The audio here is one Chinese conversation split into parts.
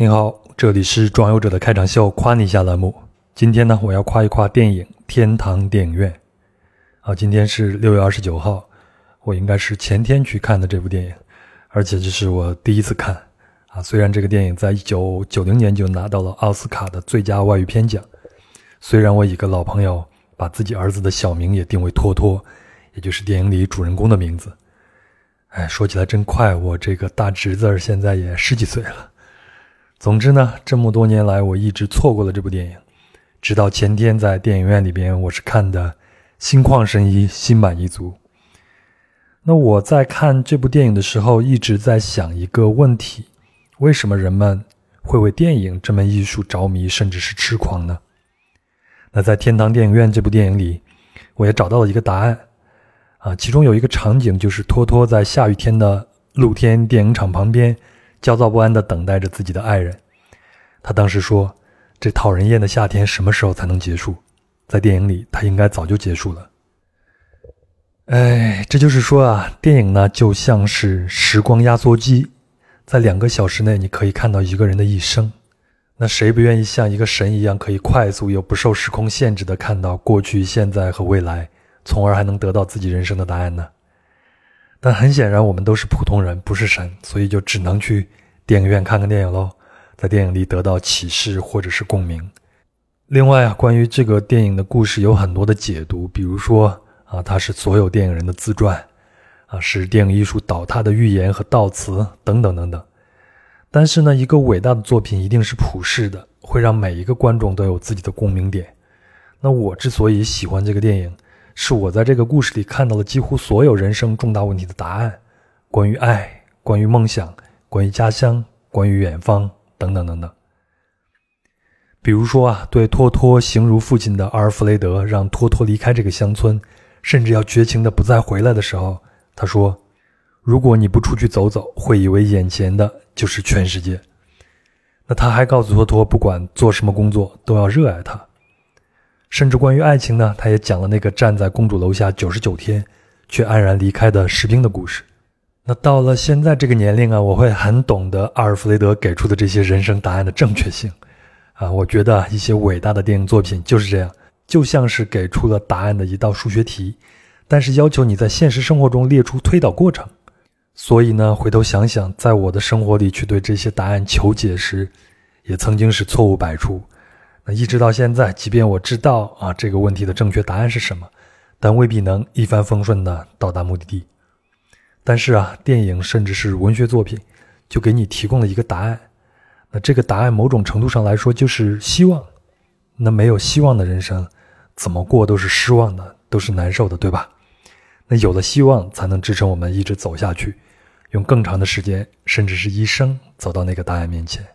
您好，这里是装游者的开场秀，夸你一下栏目。今天呢，我要夸一夸电影《天堂电影院》。啊，今天是六月二十九号，我应该是前天去看的这部电影，而且这是我第一次看。啊，虽然这个电影在一九九零年就拿到了奥斯卡的最佳外语片奖，虽然我一个老朋友把自己儿子的小名也定为托托，也就是电影里主人公的名字。哎，说起来真快，我这个大侄子现在也十几岁了。总之呢，这么多年来我一直错过了这部电影，直到前天在电影院里边，我是看的心旷神怡，心满意足。那我在看这部电影的时候，一直在想一个问题：为什么人们会为电影这门艺术着迷，甚至是痴狂呢？那在《天堂电影院》这部电影里，我也找到了一个答案。啊，其中有一个场景就是托托在下雨天的露天电影厂旁边。焦躁不安地等待着自己的爱人。他当时说：“这讨人厌的夏天什么时候才能结束？”在电影里，他应该早就结束了。哎，这就是说啊，电影呢就像是时光压缩机，在两个小时内你可以看到一个人的一生。那谁不愿意像一个神一样，可以快速又不受时空限制地看到过去、现在和未来，从而还能得到自己人生的答案呢？但很显然，我们都是普通人，不是神，所以就只能去电影院看看电影喽，在电影里得到启示或者是共鸣。另外啊，关于这个电影的故事有很多的解读，比如说啊，它是所有电影人的自传，啊，是电影艺术倒塌的预言和悼词等等等等。但是呢，一个伟大的作品一定是普世的，会让每一个观众都有自己的共鸣点。那我之所以喜欢这个电影。是我在这个故事里看到了几乎所有人生重大问题的答案，关于爱，关于梦想，关于家乡，关于远方，等等等等。比如说啊，对托托形如父亲的阿尔弗雷德让托托离开这个乡村，甚至要绝情的不再回来的时候，他说：“如果你不出去走走，会以为眼前的就是全世界。”那他还告诉托托，不管做什么工作，都要热爱它。甚至关于爱情呢，他也讲了那个站在公主楼下九十九天却黯然离开的士兵的故事。那到了现在这个年龄啊，我会很懂得阿尔弗雷德给出的这些人生答案的正确性。啊，我觉得一些伟大的电影作品就是这样，就像是给出了答案的一道数学题，但是要求你在现实生活中列出推导过程。所以呢，回头想想，在我的生活里去对这些答案求解时，也曾经是错误百出。那一直到现在，即便我知道啊这个问题的正确答案是什么，但未必能一帆风顺的到达目的地。但是啊，电影甚至是文学作品，就给你提供了一个答案。那这个答案某种程度上来说就是希望。那没有希望的人生，怎么过都是失望的，都是难受的，对吧？那有了希望，才能支撑我们一直走下去，用更长的时间，甚至是一生，走到那个答案面前。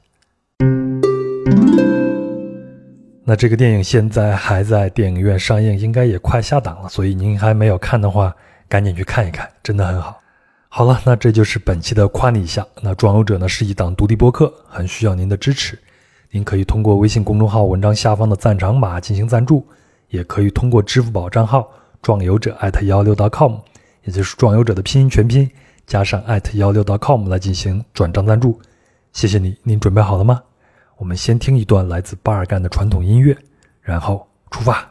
那这个电影现在还在电影院上映，应该也快下档了，所以您还没有看的话，赶紧去看一看，真的很好。好了，那这就是本期的夸你一下。那壮游者呢是一档独立播客，很需要您的支持。您可以通过微信公众号文章下方的赞赏码进行赞助，也可以通过支付宝账号壮游者艾特幺六 .com，也就是壮游者的拼音全拼加上艾特幺六 .com 来进行转账赞助。谢谢你，您准备好了吗？我们先听一段来自巴尔干的传统音乐，然后出发。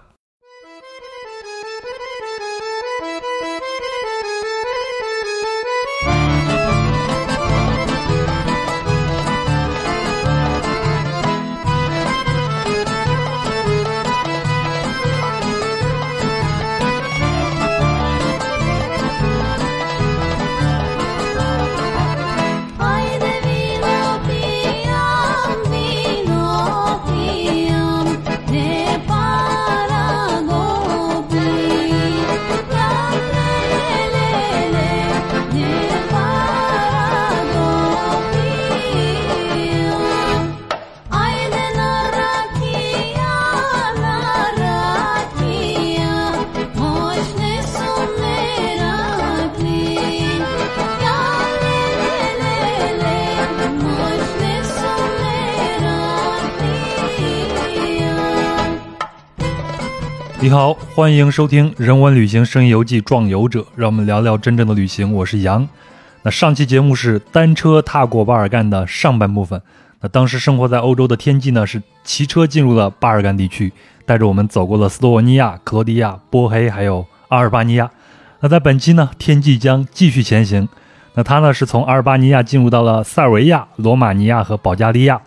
好，欢迎收听《人文旅行声音游记·壮游者》，让我们聊聊真正的旅行。我是杨。那上期节目是单车踏过巴尔干的上半部分，那当时生活在欧洲的天际呢，是骑车进入了巴尔干地区，带着我们走过了斯洛文尼亚、克罗地亚、波黑，还有阿尔巴尼亚。那在本期呢，天际将继续前行。那他呢是从阿尔巴尼亚进入到了塞尔维亚、罗马尼亚和保加利亚。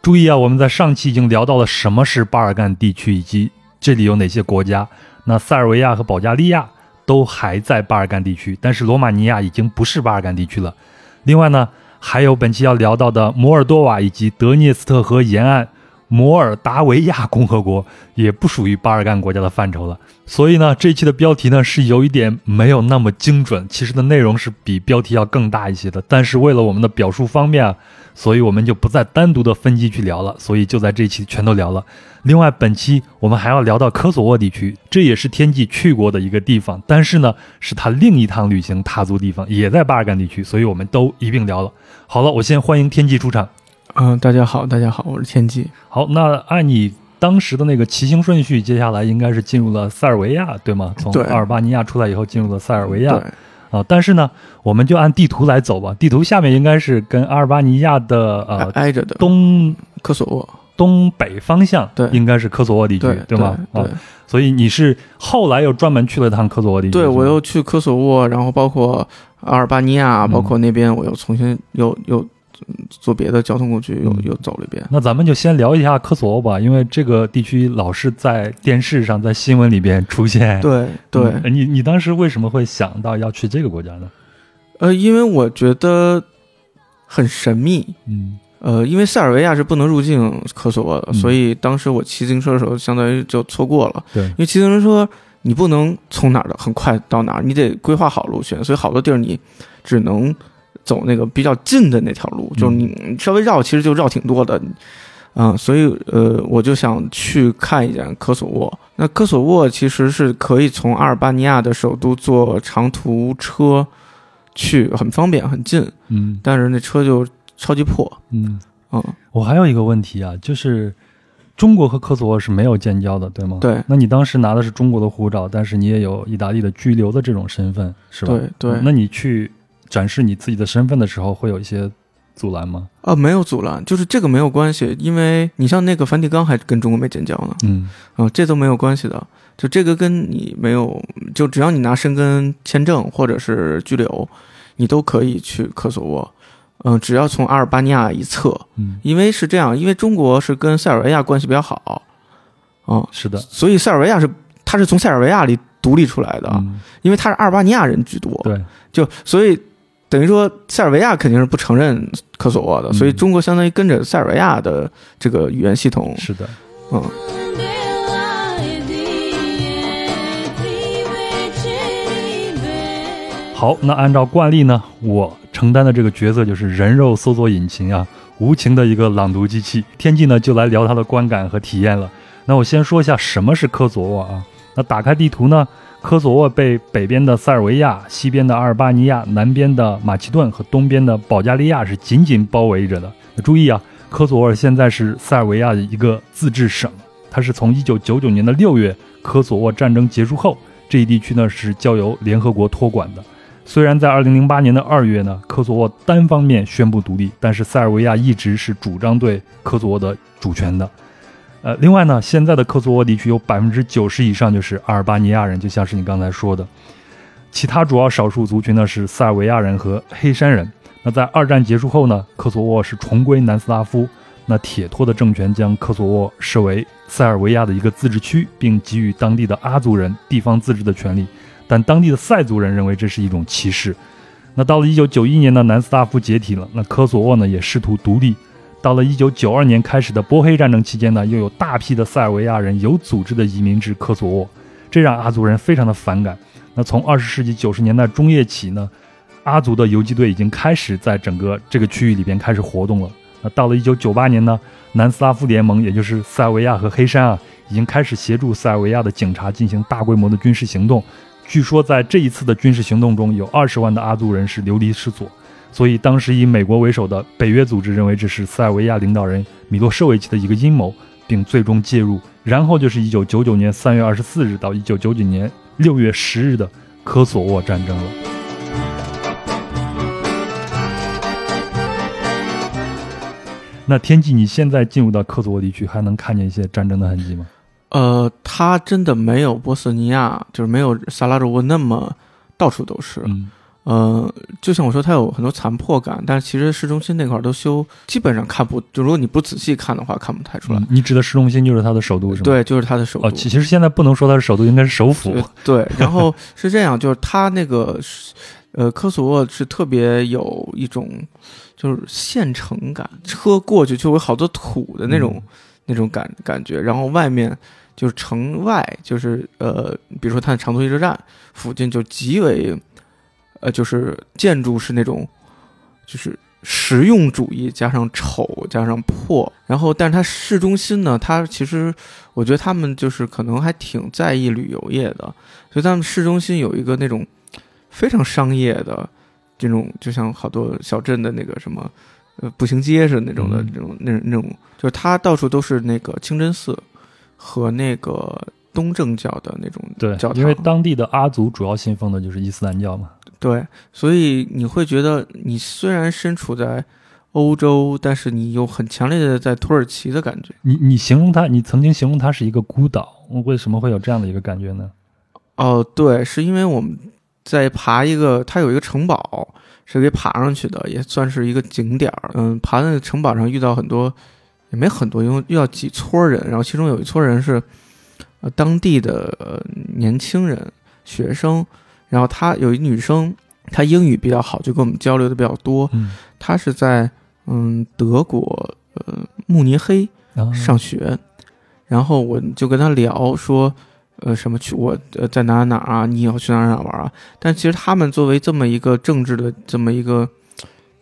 注意啊，我们在上期已经聊到了什么是巴尔干地区以及这里有哪些国家。那塞尔维亚和保加利亚都还在巴尔干地区，但是罗马尼亚已经不是巴尔干地区了。另外呢。还有本期要聊到的摩尔多瓦以及德涅斯特河沿岸摩尔达维亚共和国，也不属于巴尔干国家的范畴了。所以呢，这一期的标题呢是有一点没有那么精准，其实的内容是比标题要更大一些的。但是为了我们的表述方便啊。所以我们就不再单独的分机去聊了，所以就在这期全都聊了。另外，本期我们还要聊到科索沃地区，这也是天际去过的一个地方，但是呢，是他另一趟旅行踏足地方，也在巴尔干地区，所以我们都一并聊了。好了，我先欢迎天际出场。嗯，大家好，大家好，我是天际。好，那按你当时的那个骑行顺序，接下来应该是进入了塞尔维亚，对吗？从阿尔巴尼亚出来以后，进入了塞尔维亚。啊，但是呢，我们就按地图来走吧。地图下面应该是跟阿尔巴尼亚的呃挨着的东科索沃东北方向，对，应该是科索沃地区，对吗？啊。所以你是后来又专门去了趟科索沃地区？对，我又去科索沃，然后包括阿尔巴尼亚，包括那边我又重新又又。坐别的交通工具又又走了一遍。那咱们就先聊一下科索沃吧，因为这个地区老是在电视上、在新闻里边出现。对对，你你当时为什么会想到要去这个国家呢？呃，因为我觉得很神秘。嗯。呃，因为塞尔维亚是不能入境科索沃的，所以当时我骑自行车的时候，相当于就错过了。对。因为骑自行车你不能从哪儿的很快到哪儿，你得规划好路线，所以好多地儿你只能。走那个比较近的那条路，就是你稍微绕，其实就绕挺多的，嗯，所以呃，我就想去看一眼科索沃。那科索沃其实是可以从阿尔巴尼亚的首都坐长途车去，很方便，很近，嗯，但是那车就超级破，嗯嗯。我还有一个问题啊，就是中国和科索沃是没有建交的，对吗？对。那你当时拿的是中国的护照，但是你也有意大利的居留的这种身份，是吧？对对。那你去。展示你自己的身份的时候，会有一些阻拦吗？啊，没有阻拦，就是这个没有关系，因为你像那个梵蒂冈还跟中国没建交呢，嗯，啊，这都没有关系的，就这个跟你没有，就只要你拿申根签证或者是居留，你都可以去科索沃，嗯，只要从阿尔巴尼亚一侧，嗯，因为是这样，因为中国是跟塞尔维亚关系比较好，啊，是的，所以塞尔维亚是它是从塞尔维亚里独立出来的，因为它是阿尔巴尼亚人居多，对，就所以。等于说，塞尔维亚肯定是不承认科索沃的，所以中国相当于跟着塞尔维亚的这个语言系统。是的，嗯。好，那按照惯例呢，我承担的这个角色就是人肉搜索引擎啊，无情的一个朗读机器。天际呢，就来聊他的观感和体验了。那我先说一下什么是科索沃啊？那打开地图呢？科索沃被北边的塞尔维亚、西边的阿尔巴尼亚、南边的马其顿和东边的保加利亚是紧紧包围着的。注意啊，科索沃现在是塞尔维亚的一个自治省，它是从1999年的6月科索沃战争结束后，这一地区呢是交由联合国托管的。虽然在2008年的2月呢，科索沃单方面宣布独立，但是塞尔维亚一直是主张对科索沃的主权的。呃，另外呢，现在的科索沃地区有百分之九十以上就是阿尔巴尼亚人，就像是你刚才说的。其他主要少数族群呢是塞尔维亚人和黑山人。那在二战结束后呢，科索沃是重归南斯拉夫。那铁托的政权将科索沃设为塞尔维亚的一个自治区，并给予当地的阿族人地方自治的权利。但当地的塞族人认为这是一种歧视。那到了一九九一年呢，南斯拉夫解体了，那科索沃呢也试图独立。到了一九九二年开始的波黑战争期间呢，又有大批的塞尔维亚人有组织的移民至科索沃，这让阿族人非常的反感。那从二十世纪九十年代中叶起呢，阿族的游击队已经开始在整个这个区域里边开始活动了。那到了一九九八年呢，南斯拉夫联盟，也就是塞尔维亚和黑山啊，已经开始协助塞尔维亚的警察进行大规模的军事行动。据说在这一次的军事行动中，有二十万的阿族人是流离失所。所以，当时以美国为首的北约组织认为这是塞尔维亚领导人米洛舍维奇的一个阴谋，并最终介入。然后就是1999年3月24日到1999年6月10日的科索沃战争了。那天际，你现在进入到科索沃地区，还能看见一些战争的痕迹吗？呃，它真的没有波斯尼亚，就是没有萨拉热窝那么到处都是。嗯呃，就像我说，它有很多残破感，但是其实市中心那块儿都修，基本上看不，就如果你不仔细看的话，看不太出来。嗯你指的市中心就是它的首都是吗？。对，就是它的首都。哦，其其实现在不能说它是首都，应该是首府。呃对，然后是这样，就是它那个，呃，科索沃是特别有一种就是县城感，车过去就有好多土的那种、嗯那种感感觉，然后外面就是城外，就是呃，比如说它的长途汽车站附近就极为，呃，就是建筑是那种就是实用主义加上丑加上破，然后但是它市中心呢，它其实我觉得他们就是可能还挺在意旅游业的，所以他们市中心有一个那种非常商业的这种，就像好多小镇的那个什么呃步行街似的那种的嗯那种那种那种，就是它到处都是那个清真寺和那个东正教的那种对因为当地的阿族主要信奉的就是伊斯兰教嘛。对，所以你会觉得你虽然身处在欧洲，但是你有很强烈的在土耳其的感觉。你你形容它，你曾经形容它是一个孤岛，为什么会有这样的一个感觉呢？哦，对，是因为我们在爬一个，它有一个城堡是可以爬上去的，也算是一个景点儿。嗯，爬那个城堡上遇到很多，也没很多，因为遇到几撮人，然后其中有一撮人是呃当地的、呃、年轻人学生，然后她有一女生，她英语比较好，就跟我们交流的比较多。嗯，她是在嗯德国呃慕尼黑啊上学，然后我就跟她聊说，呃，什么去我呃在哪儿哪儿啊，你以后去哪儿哪儿玩啊？但其实他们作为这么一个政治的这么一个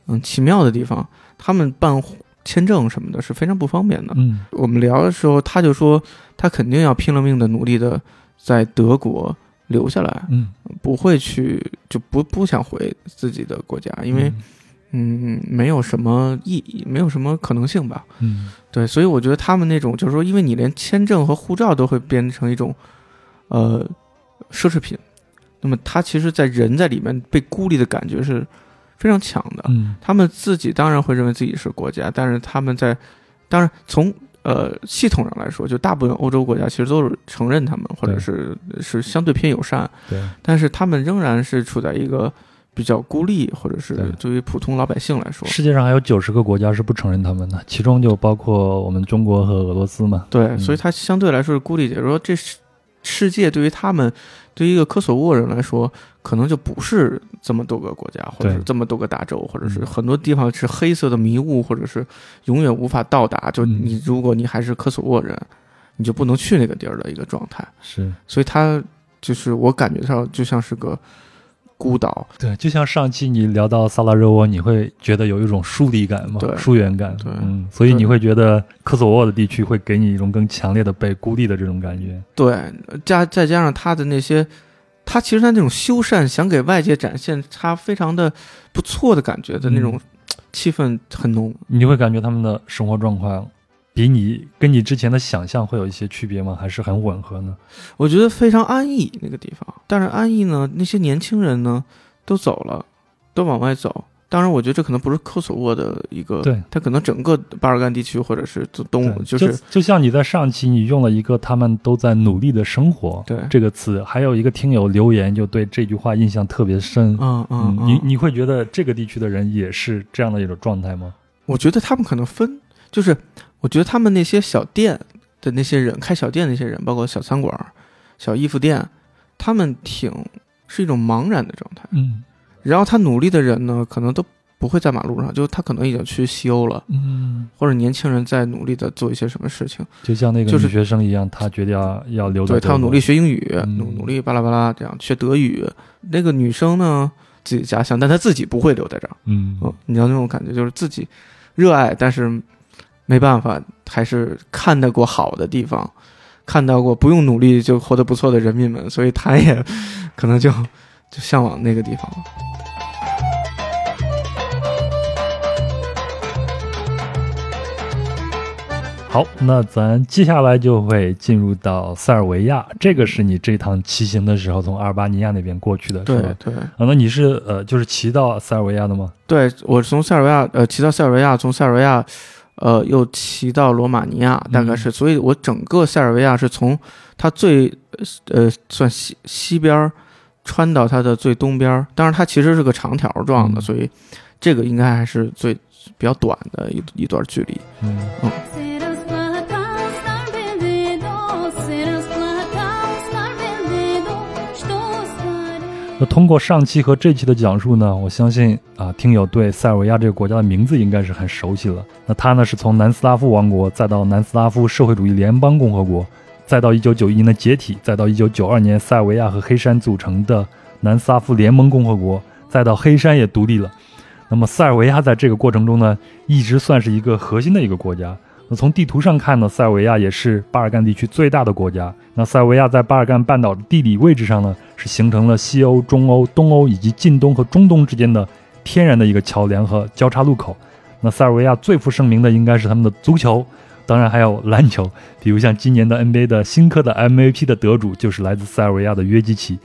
嗯奇妙的地方，他们办签证什么的是非常不方便的。嗯我们聊的时候，他就说他肯定要拼了命的努力的在德国留下来，嗯，不会去就不不想回自己的国家，因为嗯没有什么意义，没有什么可能性吧。嗯对，所以我觉得他们那种就是说，因为你连签证和护照都会变成一种，呃，奢侈品，那么他其实，在人在里面被孤立的感觉是非常强的。嗯他们自己当然会认为自己是国家，但是他们在，当然从呃系统上来说，就大部分欧洲国家其实都是承认他们，或者是是相对偏友善，对，但是他们仍然是处在一个比较孤立，或者是对。对于普通老百姓来说，世界上还有九十个国家是不承认他们的，其中就包括我们中国和俄罗斯嘛。对，嗯。所以它相对来说是孤立。也就是说，这世世界对于他们，对于一个科索沃人来说，可能就不是这么多个国家，或者是这么多个大洲，或者是嗯很多地方是黑色的迷雾，或者是永远无法到达。就嗯你，如果你还是科索沃人，你就不能去那个地儿的一个状态。是所以它就是我感觉上就像是个孤岛。对，就像上期你聊到萨拉热窝，你会觉得有一种疏离感嘛，对疏远感。对嗯，所以你会觉得科索沃的地区会给你一种更强烈的被孤立的这种感觉。对，加再加上它的那些，他其实他那种修缮，想给外界展现他非常的不错的感觉的那种嗯气氛很浓。你会感觉他们的生活状况比你跟你之前的想象会有一些区别吗？还是很吻合呢？我觉得非常安逸那个地方，但是安逸呢，那些年轻人呢都走了，都往外走。当然，我觉得这可能不是科索沃的一个，对，它可能整个巴尔干地区或者是东，就是就像你在上期你用了一个“他们都在努力的生活”对这个词，还有一个听友留言就对这句话印象特别深。嗯嗯嗯，你你会觉得这个地区的人也是这样的一种状态吗？我觉得他们可能分，就是我觉得他们那些小店的那些人，开小店的那些人，包括小餐馆、小衣服店，他们挺是一种茫然的状态。嗯然后他努力的人呢，可能都不会在马路上，就他可能已经去西欧了，嗯，或者年轻人在努力的做一些什么事情。就像那个就是女学生一样，他决定要要留在对他要努力学英语，嗯努努力巴拉巴拉这样学德语。那个女生呢，自己家乡，但她自己不会留在这儿。嗯嗯，你知道那种感觉，就是自己热爱，但是没办法，还是看到过好的地方，看到过不用努力就活得不错的人民们，所以他也可能就就向往那个地方了。好，那咱接下来就会进入到塞尔维亚，这个是你这趟骑行的时候从阿尔巴尼亚那边过去的，是吧？对对啊，那你是呃，就是骑到塞尔维亚的吗？对，我从塞尔维亚呃骑到塞尔维亚，从塞尔维亚呃，又骑到罗马尼亚，大概嗯是，所以我整个塞尔维亚是从它最呃算西西边儿穿到它的最东边儿，当然它其实是个长条状的，嗯所以这个应该还是最比较短的一一段距离。嗯 Serás 那通过上期和这期的讲述呢，我相信啊，听友对塞尔维亚这个国家的名字应该是很熟悉了。那它呢是从南斯拉夫王国，再到南斯拉夫社会主义联邦共和国，再到1991年的解体，再到1992年塞尔维亚和黑山组成的南斯拉夫联盟共和国，再到黑山也独立了。那么塞尔维亚在这个过程中呢，一直算是一个核心的一个国家。那从地图上看呢，塞尔维亚也是巴尔干地区最大的国家。那塞尔维亚在巴尔干半岛的地理位置上呢，是形成了西欧、中欧、东欧以及近东和中东之间的天然的一个桥梁和交叉路口。那塞尔维亚最负盛名的应该是他们的足球，当然还有篮球，比如像今年的 NBA 的新科的 MVP 的得主就是来自塞尔维亚的约基奇，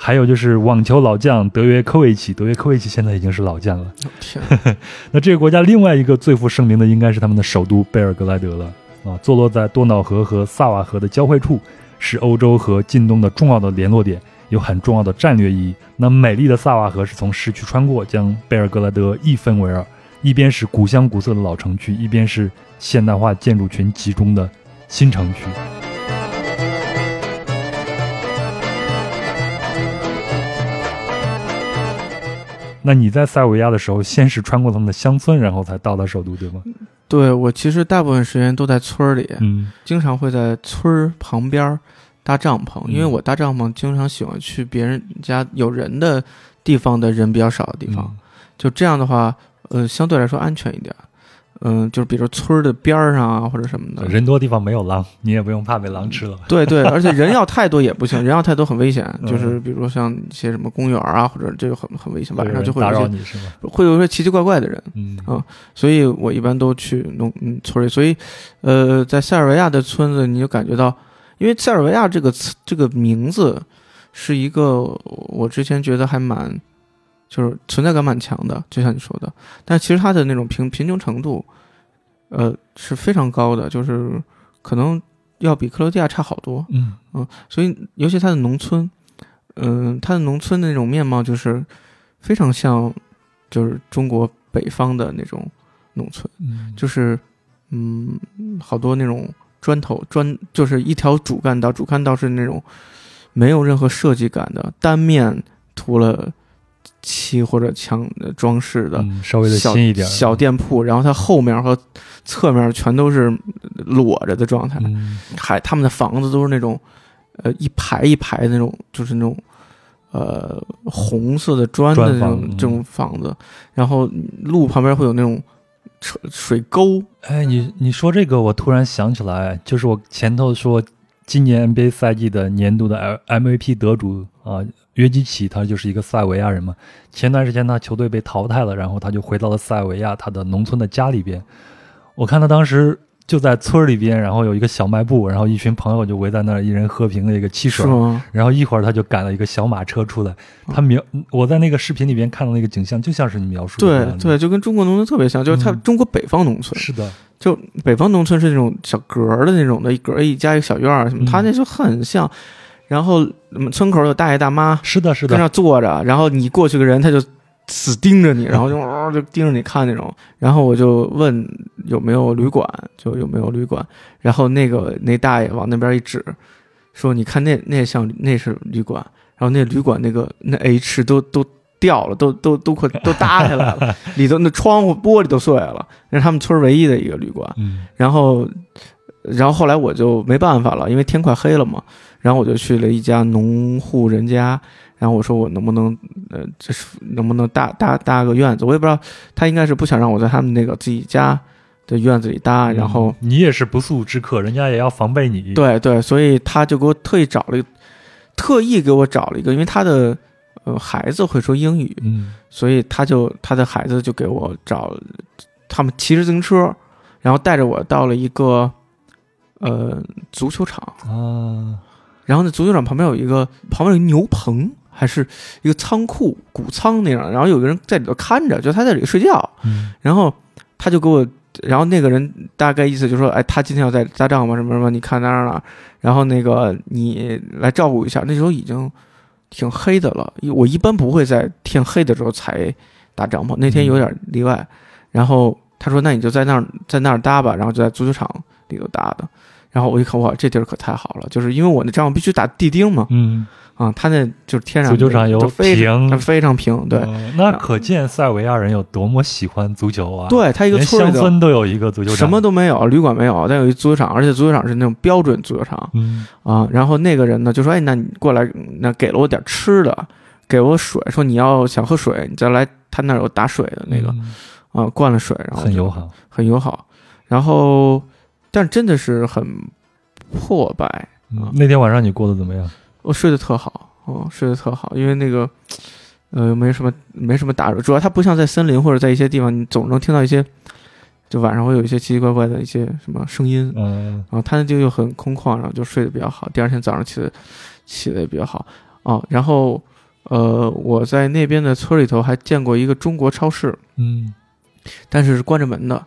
还有就是网球老将德约科维奇，德约科维奇现在已经是老将了。天，那这个国家另外一个最负盛名的应该是他们的首都贝尔格莱德了啊，坐落在多瑙河和萨瓦河的交汇处，是欧洲和近东的重要的联络点，有很重要的战略意义。那美丽的萨瓦河是从市区穿过，将贝尔格莱德一分为二，一边是古香古色的老城区，一边是现代化建筑群集中的新城区。那你在塞尔维亚的时候，先是穿过他们的乡村，然后才到达首都，对吗？对我其实大部分时间都在村儿里，嗯经常会在村儿旁边儿搭帐篷，因为嗯我搭帐篷经常喜欢去别人家有人的地方的人比较少的地方，嗯就这样的话，呃，相对来说安全一点。嗯、就是比如村儿的边儿上啊，或者什么的。人多地方没有狼，你也不用怕被狼吃了。对对，而且人要太多也不行，人要太多很危险。嗯就是比如像一些什么公园啊，或者这个很很危险，晚上就会打有一些扰你是吗？会有一些奇奇怪怪的人。嗯啊所以我一般都去农嗯村里。所以，呃，在塞尔维亚的村子，你就感觉到，因为塞尔维亚这个词这个名字是一个我之前觉得还蛮就是存在感蛮强的，就像你说的，但其实它的那种贫贫穷程度，呃，是非常高的，就是可能要比克罗地亚差好多。嗯嗯，所以尤其它的农村，嗯、它的农村的那种面貌就是非常像，就是中国北方的那种农村，嗯，就是嗯，好多那种砖头砖，就是一条主干道，主干道是那种没有任何设计感的单面涂了漆或者墙的装饰的。嗯稍微的小新一点儿小店铺，然后它后面和侧面全都是裸着的状态，嗯还他们的房子都是那种，呃，一排一排的那种，就是那种，呃，红色的砖的那种这种房子，然后路旁边会有那种车水沟，哎，你你说这个，我突然想起来，就是我前头说今年 NBA 赛季的年度的 MVP 得主啊，约基奇，他就是一个塞尔维亚人嘛。前段时间他球队被淘汰了，然后他就回到了塞尔维亚他的农村的家里边。我看他当时就在村儿里边，然后有一个小卖部，然后一群朋友就围在那儿，一人喝瓶那个汽水是，然后一会儿他就赶了一个小马车出来。他描我在那个视频里边看到那个景象，就像是你描述的对对，就跟中国农村特别像，就是它嗯中国北方农村，是的，就北方农村是那种小格儿的那种的，一格儿一加一个小院儿什么，他那就很像。然后嗯村口有大爷大妈是的，是的，在那坐着，然后你过去个人，他就死盯着你，然后就、呃就盯着你看那种。然后我就问有没有旅馆，就有没有旅馆。然后那个那大爷往那边一指，说你看那那像那是旅馆。然后那旅馆那个那 H 都都掉了，都都都快都搭下来了，里头那窗户玻璃都碎了。那是他们村唯一的一个旅馆。嗯然后，然后后来我就没办法了，因为天快黑了嘛。然后我就去了一家农户人家，然后我说我能不能，呃，这是能不能搭搭搭个院子？我也不知道，他应该是不想让我在他们那个自己家的院子里搭。然后，嗯你也是不速之客，人家也要防备你。，对对，所以他就给我特意找了一个，特意给我找了一个，因为他的呃孩子会说英语，嗯。所以他就他的孩子就给我找，他们骑着自行车，然后带着我到了一个呃足球场，啊，然后那足球场旁边有一个旁边有一牛棚，还是一个仓库谷仓那样，然后有个人在里头看着，就他在里头睡觉，嗯。然后他就给我然后那个人大概意思就是说，哎，他今天要在搭帐篷什么什么，你看那儿了，然后那个你来照顾一下。那时候已经挺黑的了，我一般不会在天黑的时候才搭帐篷，那天有点例外。然后他说，那你就在那儿在那儿搭吧，然后就在足球场里头搭的。然后我一看，哇，这地儿可太好了，就是因为我那帐篷必须打地钉嘛，嗯，啊，他那就是天然足球场有就非常平，非常平，对，哦那可见塞尔维亚人有多么喜欢足球啊！，对，他一个村村都有一个足球场，什么都没有，旅馆没有，但有一足球场，而且足球场是那种标准足球场嗯啊。然后那个人呢就说：“哎，那你过来，那给了我点吃的，给我水，说你要想喝水，你再来他那儿有打水的那个嗯啊，灌了水，然后很友好。很友好。然后，但真的是很破败，嗯那天晚上你过得怎么样？我睡得特好，哦，睡得特好，因为那个，呃，没什么没什么打扰，主要它不像在森林或者在一些地方，你总能听到一些，就晚上会有一些奇奇怪怪的一些什么声音，嗯然后它那就又很空旷，然后就睡得比较好，第二天早上起的起的也比较好，哦，然后，呃，我在那边的村里头还见过一个中国超市，嗯，但是是关着门的，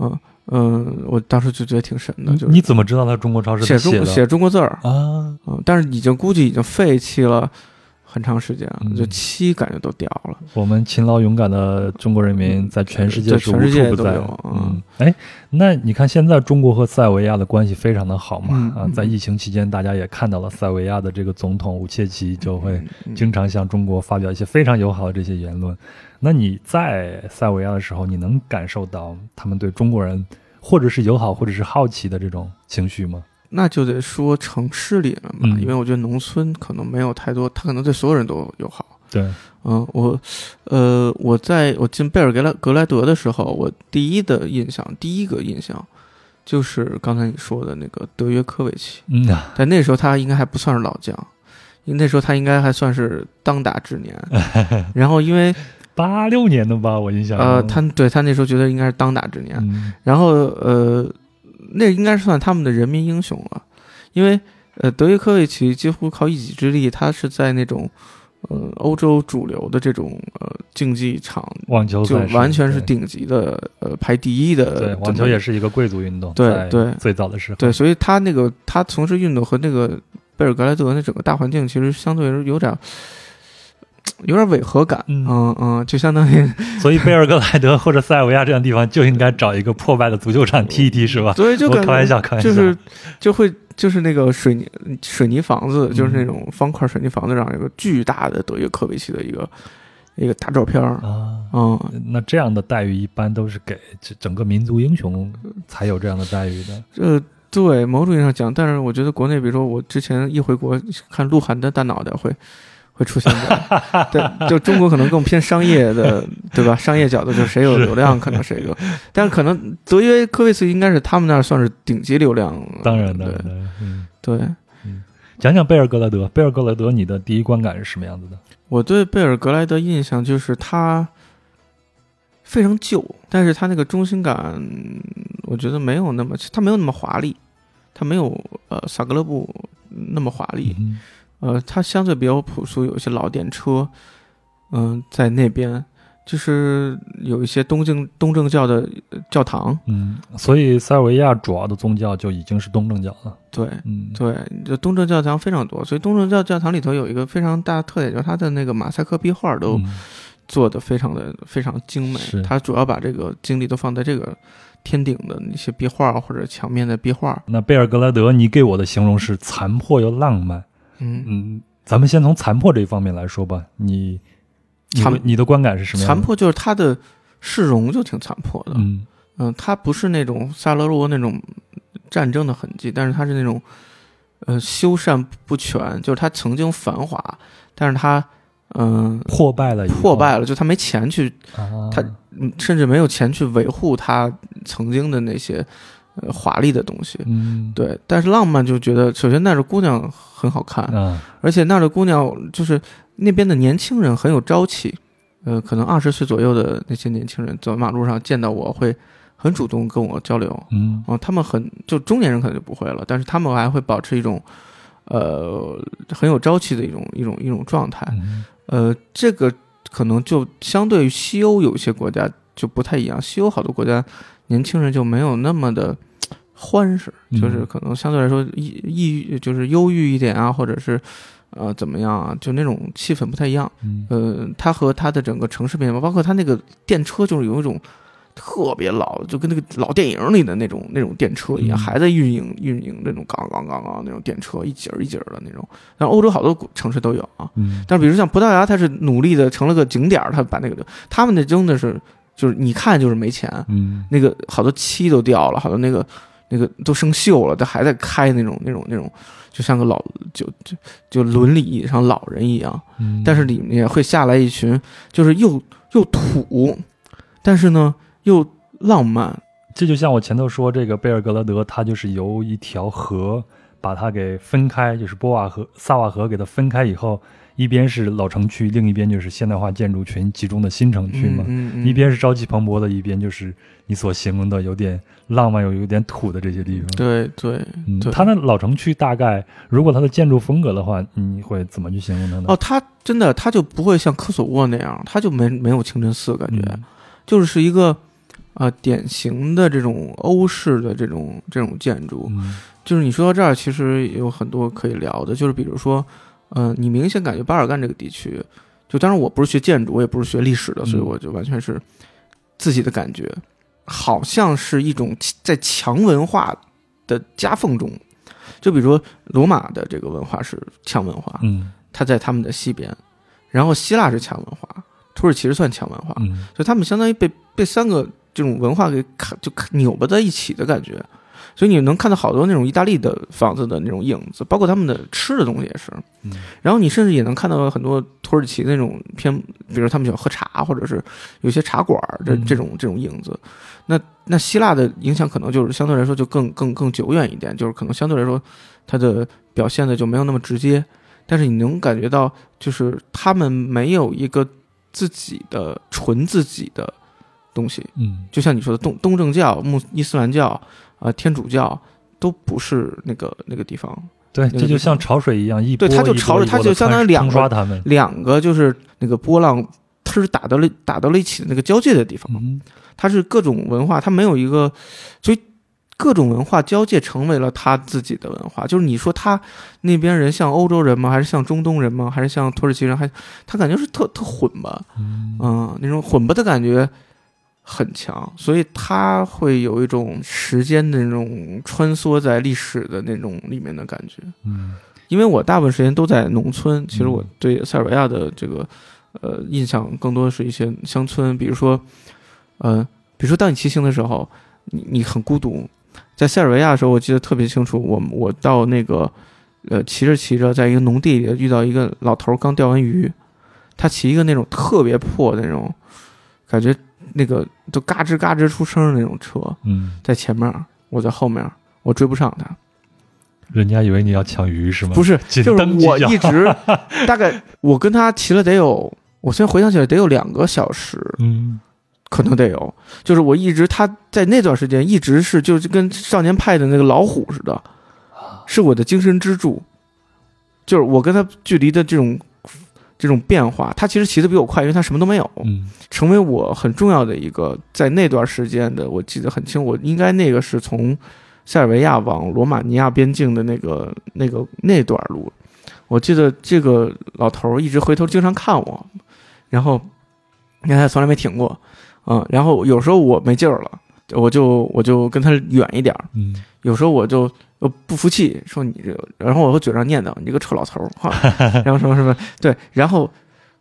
嗯嗯，我当时就觉得挺神的，就是你怎么知道他中国超市写中写中国字儿，啊？嗯，但是已经估计已经废弃了很长时间就漆感觉都掉了。我们勤劳勇敢的中国人民在全世界是无处不在。嗯嗯，哎，那你看现在中国和塞尔维亚的关系非常的好嘛？啊，在疫情期间，大家也看到了塞尔维亚的这个总统武切奇就会嗯经常向中国发表一些非常友好的这些言论。那你在塞尔维亚的时候，你能感受到他们对中国人或者是友好，或者是好奇的这种情绪吗？那就得说城市里了嘛，嗯。因为我觉得农村可能没有太多，他可能对所有人都友好。对，嗯，我，呃，我在我进贝尔格莱格莱德的时候，我第一的印象，第一个印象就是刚才你说的那个德约科维奇，嗯啊，但那时候他应该还不算是老将，因为那时候他应该还算是当打之年。然后因为 八六年的吧，我印象呃，他对他那时候觉得应该是当打之年，嗯。然后呃，那应该是算他们的人民英雄了，因为呃，德约科维奇几乎靠一己之力，他是在那种呃欧洲主流的这种呃竞技场，就网球就完全是顶级的呃排第一的。对，网球也是一个贵族运动，对对最早的时候，对，所以他那个他从事运动和那个贝尔格莱德那整个大环境，其实相对来说有点。有点违和感，嗯嗯嗯，就相当于 所以贝尔格莱德或者塞尔维亚这样的地方就应该找一个破败的足球场踢一踢，是吧？所以就开玩笑，开玩笑，就是就会就是那个水泥水泥房子，嗯就是那种方块水泥房子上有个巨大的德约科维奇的一个一个大照片儿，啊。嗯，那这样的待遇一般都是给这整个民族英雄才有这样的待遇的。呃对某种意义上讲，但是我觉得国内，比如说我之前一回国看鹿晗的大脑袋会会出现的，对，就中国可能更偏商业的，对吧？商业角度，就是谁有流量可能谁有，但是可能德约科维奇应该是他们那儿算是顶级流量，当然的，对嗯，对。讲讲贝尔格莱德，贝尔格莱德，你的第一观感是什么样子的？我对贝尔格莱德印象就是他非常旧，但是他那个中心感，我觉得没有那么，他没有那么华丽，他没有呃萨格勒布那么华丽，嗯呃，它相对比较朴素，有一些老电车，嗯、在那边就是有一些东正东正教的呃教堂，嗯，所以塞尔维亚主要的宗教就已经是东正教了。对。嗯，对，就东正教堂非常多，所以东正教教堂里头有一个非常大的特点，就是它的那个马赛克壁画都嗯做的非常的非常精美是。它主要把这个精力都放在这个天顶的那些壁画或者墙面的壁画。那贝尔格莱德，你给我的形容是残破又浪漫。嗯，嗯，咱们先从残破这一方面来说吧。你，你残的你的观感是什么样的？残破就是它的市容就挺残破的。嗯嗯，它不是那种萨勒罗那种战争的痕迹，但是它是那种呃修缮不全，就是它曾经繁华，但是它嗯、破败了，破败了，就它没钱去啊，他嗯甚至没有钱去维护它曾经的那些呃华丽的东西。嗯，对，但是浪漫就觉得，首先那儿的姑娘很好看，嗯，而且那儿的姑娘就是那边的年轻人很有朝气，呃，可能二十岁左右的那些年轻人走在马路上见到我会很主动跟我交流，嗯。啊、他们很就中年人可能就不会了，但是他们还会保持一种呃很有朝气的一种一种一种状态，嗯。呃，这个可能就相对于西欧有一些国家就不太一样，西欧好多国家年轻人就没有那么的欢实，嗯就是可能相对来说抑抑郁，就是忧郁一点啊，或者是呃怎么样啊，就那种气氛不太一样。嗯呃，它和它的整个城市面貌，包括它那个电车，就是有一种特别老，就跟那个老电影里的那种那种电车一样，嗯还在运营运营那种杠杠杠杠那种电车，一节儿一节儿的那种。但欧洲好多城市都有啊。嗯但是比如像葡萄牙，它是努力的成了个景点儿，它把那个他们那真的是就是你看就是没钱，嗯那个好多漆都掉了，好多那个那个都生锈了，它还在开那种那种那种，就像个老就就就伦理意义上老人一样。嗯，但是里面会下来一群，就是又又土，但是呢又浪漫。这就像我前头说，这个贝尔格莱德，它就是由一条河把它给分开，就是波瓦河、萨瓦河给它分开以后，一边是老城区，另一边就是现代化建筑群集中的新城区嘛。嗯嗯，一边是朝气蓬勃的，一边就是你所形容的有点浪漫又有点土的这些地方。，对对嗯，它那老城区大概，如果它的建筑风格的话，你会怎么去形容它呢？哦，它真的，它就不会像科索沃那样，它就没没有清真寺感觉，嗯就是一个啊、呃典型的这种欧式的这种这种建筑。嗯就是你说到这儿，其实有很多可以聊的，就是比如说，呃，你明显感觉巴尔干这个地区，就当然我不是学建筑，我也不是学历史的，所以嗯我就完全是自己的感觉，好像是一种在强文化的夹缝中，就比如说罗马的这个文化是强文化，嗯。它在他们的西边，然后希腊是强文化，土耳其是算强文化，嗯。就他们相当于被被三个这种文化给卡就卡扭巴在一起的感觉，所以你能看到好多那种意大利的房子的那种影子，包括他们的吃的东西也是。嗯然后你甚至也能看到很多土耳其那种偏，比如他们喜欢喝茶，或者是有些茶馆儿这嗯这种这种影子。那那希腊的影响可能就是相对来说就更更更久远一点，就是可能相对来说它的表现的就没有那么直接，但是你能感觉到就是他们没有一个自己的纯自己的东西，嗯就像你说的东东正教、穆伊斯兰教啊、呃天主教都不是那个那个地方。对，这就像潮水一样，一对波一波它就潮水一波地它就相当于冲两个刷他们。两个就是那个波浪它是打到了打到了一起的那个交界的地方，嗯它是各种文化，它没有一个，所以各种文化交界成为了他自己的文化。就是你说他那边人像欧洲人吗？还是像中东人吗？还是像土耳其人？还他感觉是特特混吧，嗯嗯，那种混吧的感觉很强，所以他会有一种时间的那种穿梭在历史的那种里面的感觉。嗯因为我大部分时间都在农村，其实我对塞尔维亚的这个呃印象更多的是一些乡村，比如说，呃，比如说当你骑行的时候，你你很孤独。在塞尔维亚的时候，我记得特别清楚，我我到那个呃骑着骑着，在一个农地里遇到一个老头刚钓完鱼，他骑一个那种特别破的那种，感觉那个都嘎吱嘎吱出声的那种车，嗯，在前面，我在后面，我追不上他。人家以为你要抢鱼是吗？不是，就是我一直大概我跟他骑了得有，我现在回想起来得有两个小时，嗯可能得有。就是我一直他在那段时间一直是就是跟少年派的那个老虎似的，是我的精神支柱。就是我跟他距离的这种这种变化，他其实骑得比我快，因为他什么都没有，嗯。成为我很重要的一个在那段时间的，我记得很清，我应该那个是从塞尔维亚往罗马尼亚边境的那个那个那段路，我记得这个老头儿一直回头经常看我，然后你看他从来没停过，嗯，然后有时候我没劲儿了，我就我就跟他远一点儿，嗯有时候我就呃不服气，说你这个，然后我会嘴上念叨你这个臭老头儿，哈，然后什么什么，对，然后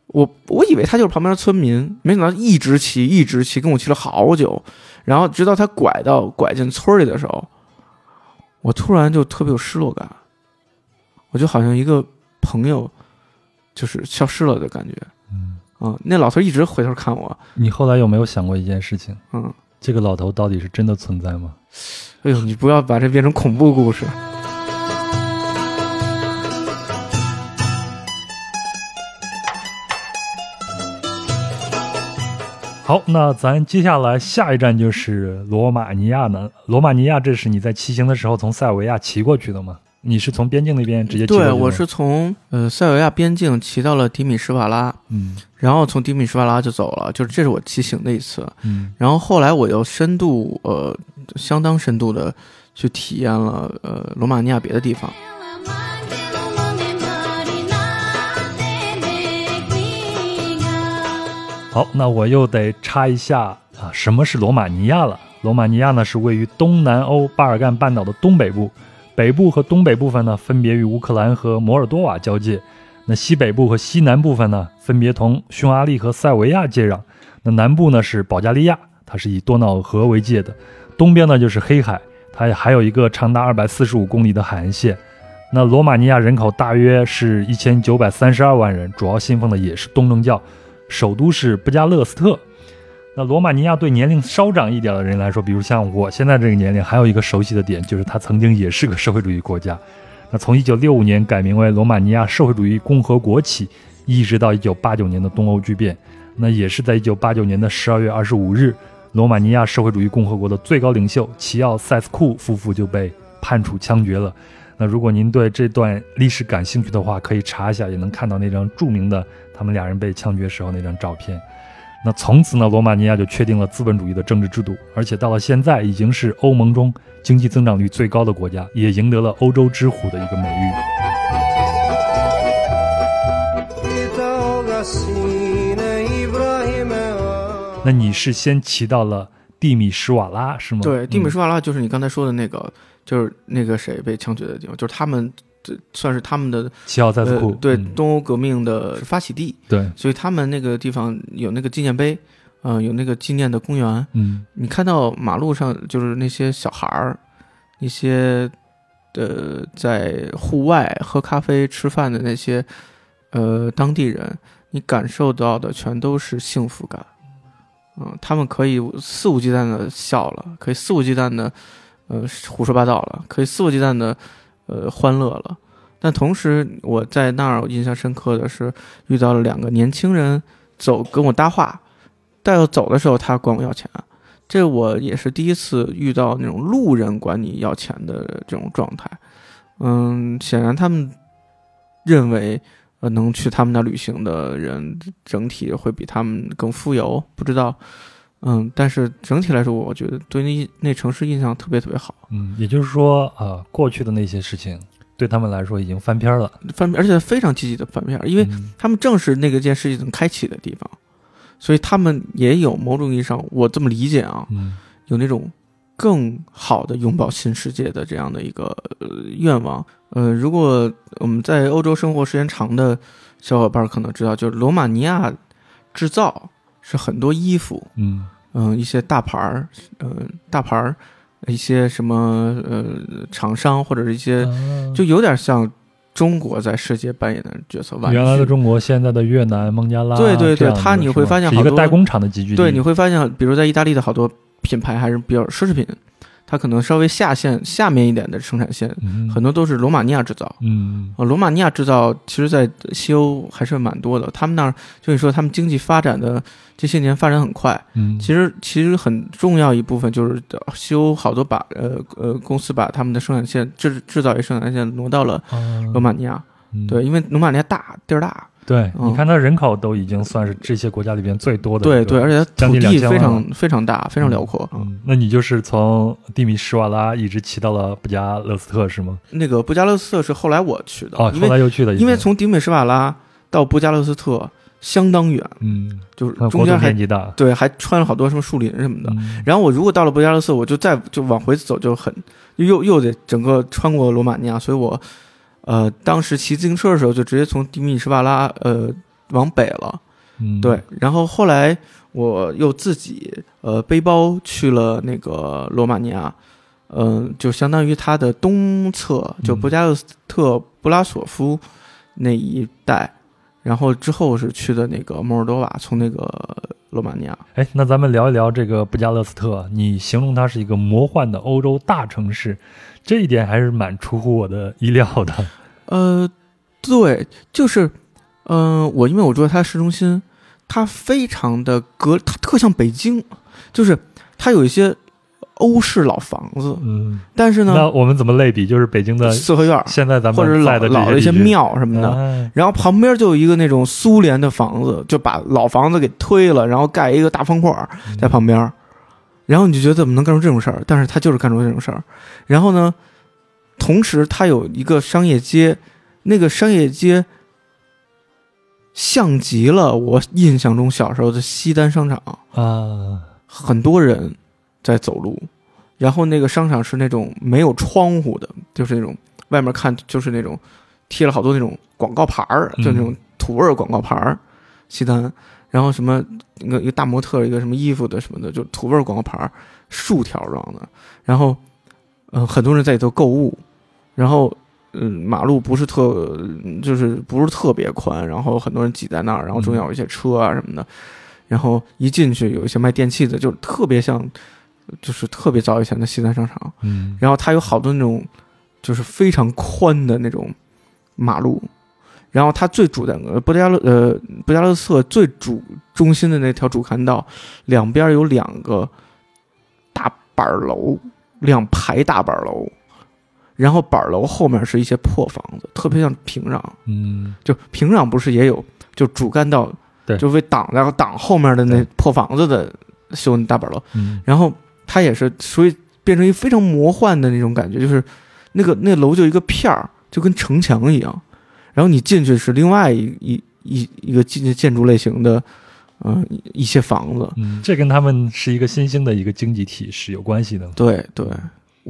我我以为他就是旁边的村民，没想到一直骑一直骑，跟我骑了好久，然后直到他拐到拐进村里的时候，我突然就特别有失落感，我就好像一个朋友就是消失了的感觉，嗯，啊、那老头一直回头看我，你后来有没有想过一件事情？嗯，这个老头到底是真的存在吗？哎呦，你不要把这变成恐怖故事。好，那咱接下来下一站就是罗马尼亚呢。罗马尼亚，这是你在骑行的时候从塞尔维亚骑过去的吗？你是从边境那边直接骑对，我是从呃塞尔维亚边境骑到了迪米什瓦拉，嗯然后从迪米什瓦拉就走了，就是这是我骑行的一次。嗯然后后来我又深度呃相当深度的去体验了呃罗马尼亚别的地方。好，那我又得插一下啊，什么是罗马尼亚了？罗马尼亚呢是位于东南欧巴尔干半岛的东北部，北部和东北部分呢分别与乌克兰和摩尔多瓦交界，那西北部和西南部分呢分别同匈牙利和塞尔维亚接壤，那南部呢是保加利亚，它是以多瑙河为界的，东边呢就是黑海，它还有一个长达二百四十五公里的海岸线。那罗马尼亚人口大约是一千九百三十二万人，主要信奉的也是东正教，首都是布加勒斯特。那罗马尼亚对年龄稍长一点的人来说，比如像我现在这个年龄，还有一个熟悉的点，就是它曾经也是个社会主义国家。那从一九六五年改名为罗马尼亚社会主义共和国起，一直到一九八九年的东欧剧变，那也是在一九八九年的十二月二十五日，罗马尼亚社会主义共和国的最高领袖齐奥塞斯库夫妇就被判处枪决了。那如果您对这段历史感兴趣的话，可以查一下，也能看到那张著名的他们俩人被枪决时候那张照片。那从此呢，罗马尼亚就确定了资本主义的政治制度，而且到了现在已经是欧盟中经济增长率最高的国家，也赢得了“欧洲之虎”的一个美誉。那你是先骑到了蒂米什瓦拉是吗？对，蒂米嗯什瓦拉就是你刚才说的那个，就是那个谁被枪决的地方，就是他们这算是他们的对嗯东欧革命的发起地，对，所以他们那个地方有那个纪念碑，嗯，有那个纪念的公园。嗯你看到马路上就是那些小孩儿，一些呃在户外喝咖啡吃饭的那些呃当地人，你感受到的全都是幸福感。嗯，他们可以肆无忌惮的笑了，可以肆无忌惮的呃胡说八道了，可以肆无忌惮的呃欢乐了。但同时，我在那儿印象深刻的是遇到了两个年轻人走跟我搭话，但要走的时候他管我要钱，这我也是第一次遇到那种路人管你要钱的这种状态。嗯，显然他们认为，呃，能去他们那旅行的人整体会比他们更富有，不知道。嗯，但是整体来说，我觉得对那那城市印象特别特别好。嗯，也就是说呃、过去的那些事情对他们来说已经翻篇了，翻，而且非常积极的翻篇，因为嗯他们正是那个件事情开启的地方，所以他们也有某种意义上，我这么理解啊，嗯有那种更好的拥抱新世界的这样的一个呃愿望。呃，如果我们在欧洲生活时间长的小伙伴可能知道，就是罗马尼亚制造是很多衣服，嗯。嗯、一些大牌儿，呃，大牌儿，一些什么呃厂商或者是一些，啊。就有点像中国在世界扮演的角色。原来的中国，现在的越南、孟加拉，对对对它你会发现好多一个代工厂的集聚地，对，你会发现，比如在意大利的好多品牌还是比较奢侈品，它可能稍微下线下面一点的生产线，嗯很多都是罗马尼亚制造。嗯呃，罗马尼亚制造其实，在西欧还是蛮多的。他们那儿就你说，他们经济发展的这些年发展很快。嗯，其实，其实很重要一部分就是呃西欧好多把呃呃公司把他们的生产线制制造业生产线挪到了啊罗马尼亚。嗯对，因为罗马尼亚大地儿大，对，嗯你看它人口都已经算是这些国家里边最多的，对对，而且它将土地近2000万非常非常大，非常辽阔。嗯嗯，那你就是从蒂米什瓦拉一直骑到了布加勒斯特是吗？那个布加勒斯特是后来我去的，哦，后来又去的因为从迪美什瓦拉到布加勒斯特相当远，嗯，就是中间还对还穿了好多什么树林什么的。嗯然后我如果到了布加勒斯特，我就再就往回走就很又又得整个穿过罗马尼亚，所以我呃当时骑自行车的时候就直接从迪米什瓦拉呃往北了，嗯，对，然后后来我又自己呃背包去了那个罗马尼亚，嗯、就相当于它的东侧，就嗯布加勒斯特布拉索夫那一带，然后之后是去的那个摩尔多瓦，从那个罗马尼亚。哎，那咱们聊一聊这个布加勒斯特。你形容它是一个魔幻的欧洲大城市，这一点还是蛮出乎我的意料的。呃，对，就是，嗯、我因为我住在它市中心，它非常的隔，它特像北京，就是它有一些欧式老房子，嗯，但是呢，那我们怎么类比？就是北京的四合院现在咱们或者老的老的一些庙什么的，哎然后旁边就有一个那种苏联的房子，就把老房子给推了，然后盖一个大方块在旁边，然后你就觉得怎么能干出这种事儿？但是他就是干出这种事儿。然后呢，同时它有一个商业街，那个商业街像极了我印象中小时候的西单商场，啊，很多人在走路，然后那个商场是那种没有窗户的，就是那种外面看就是那种贴了好多那种广告牌儿，嗯。就那种土味儿广告牌儿，西单，然后什么一个一个大模特一个什么衣服的什么的，就土味儿广告牌儿，竖条状的，然后嗯、呃很多人在里头购物，然后。嗯，马路不是特，就是不是特别宽，然后很多人挤在那儿，然后中间有一些车啊什么的，然后一进去有一些卖电器的，就特别像，就是特别早以前的西单商场。嗯，然后它有好多那种，就是非常宽的那种马路。然后它最主的呃布加勒呃布加勒斯特最主中心的那条主干道，两边有两个大板儿楼，两排大板儿楼，然后板儿楼后面是一些破房子，特别像平壤。嗯，就平壤不是也有就主干道，对。就为挡然后挡后面的那破房子的修那大板楼，嗯，然后它也是所以变成一非常魔幻的那种感觉，就是那个那楼就一个片儿，就跟城墙一样，然后你进去是另外一一一一个建建筑类型的，嗯、一一些房子，嗯，这跟他们是一个新兴的一个经济体是有关系的。对对。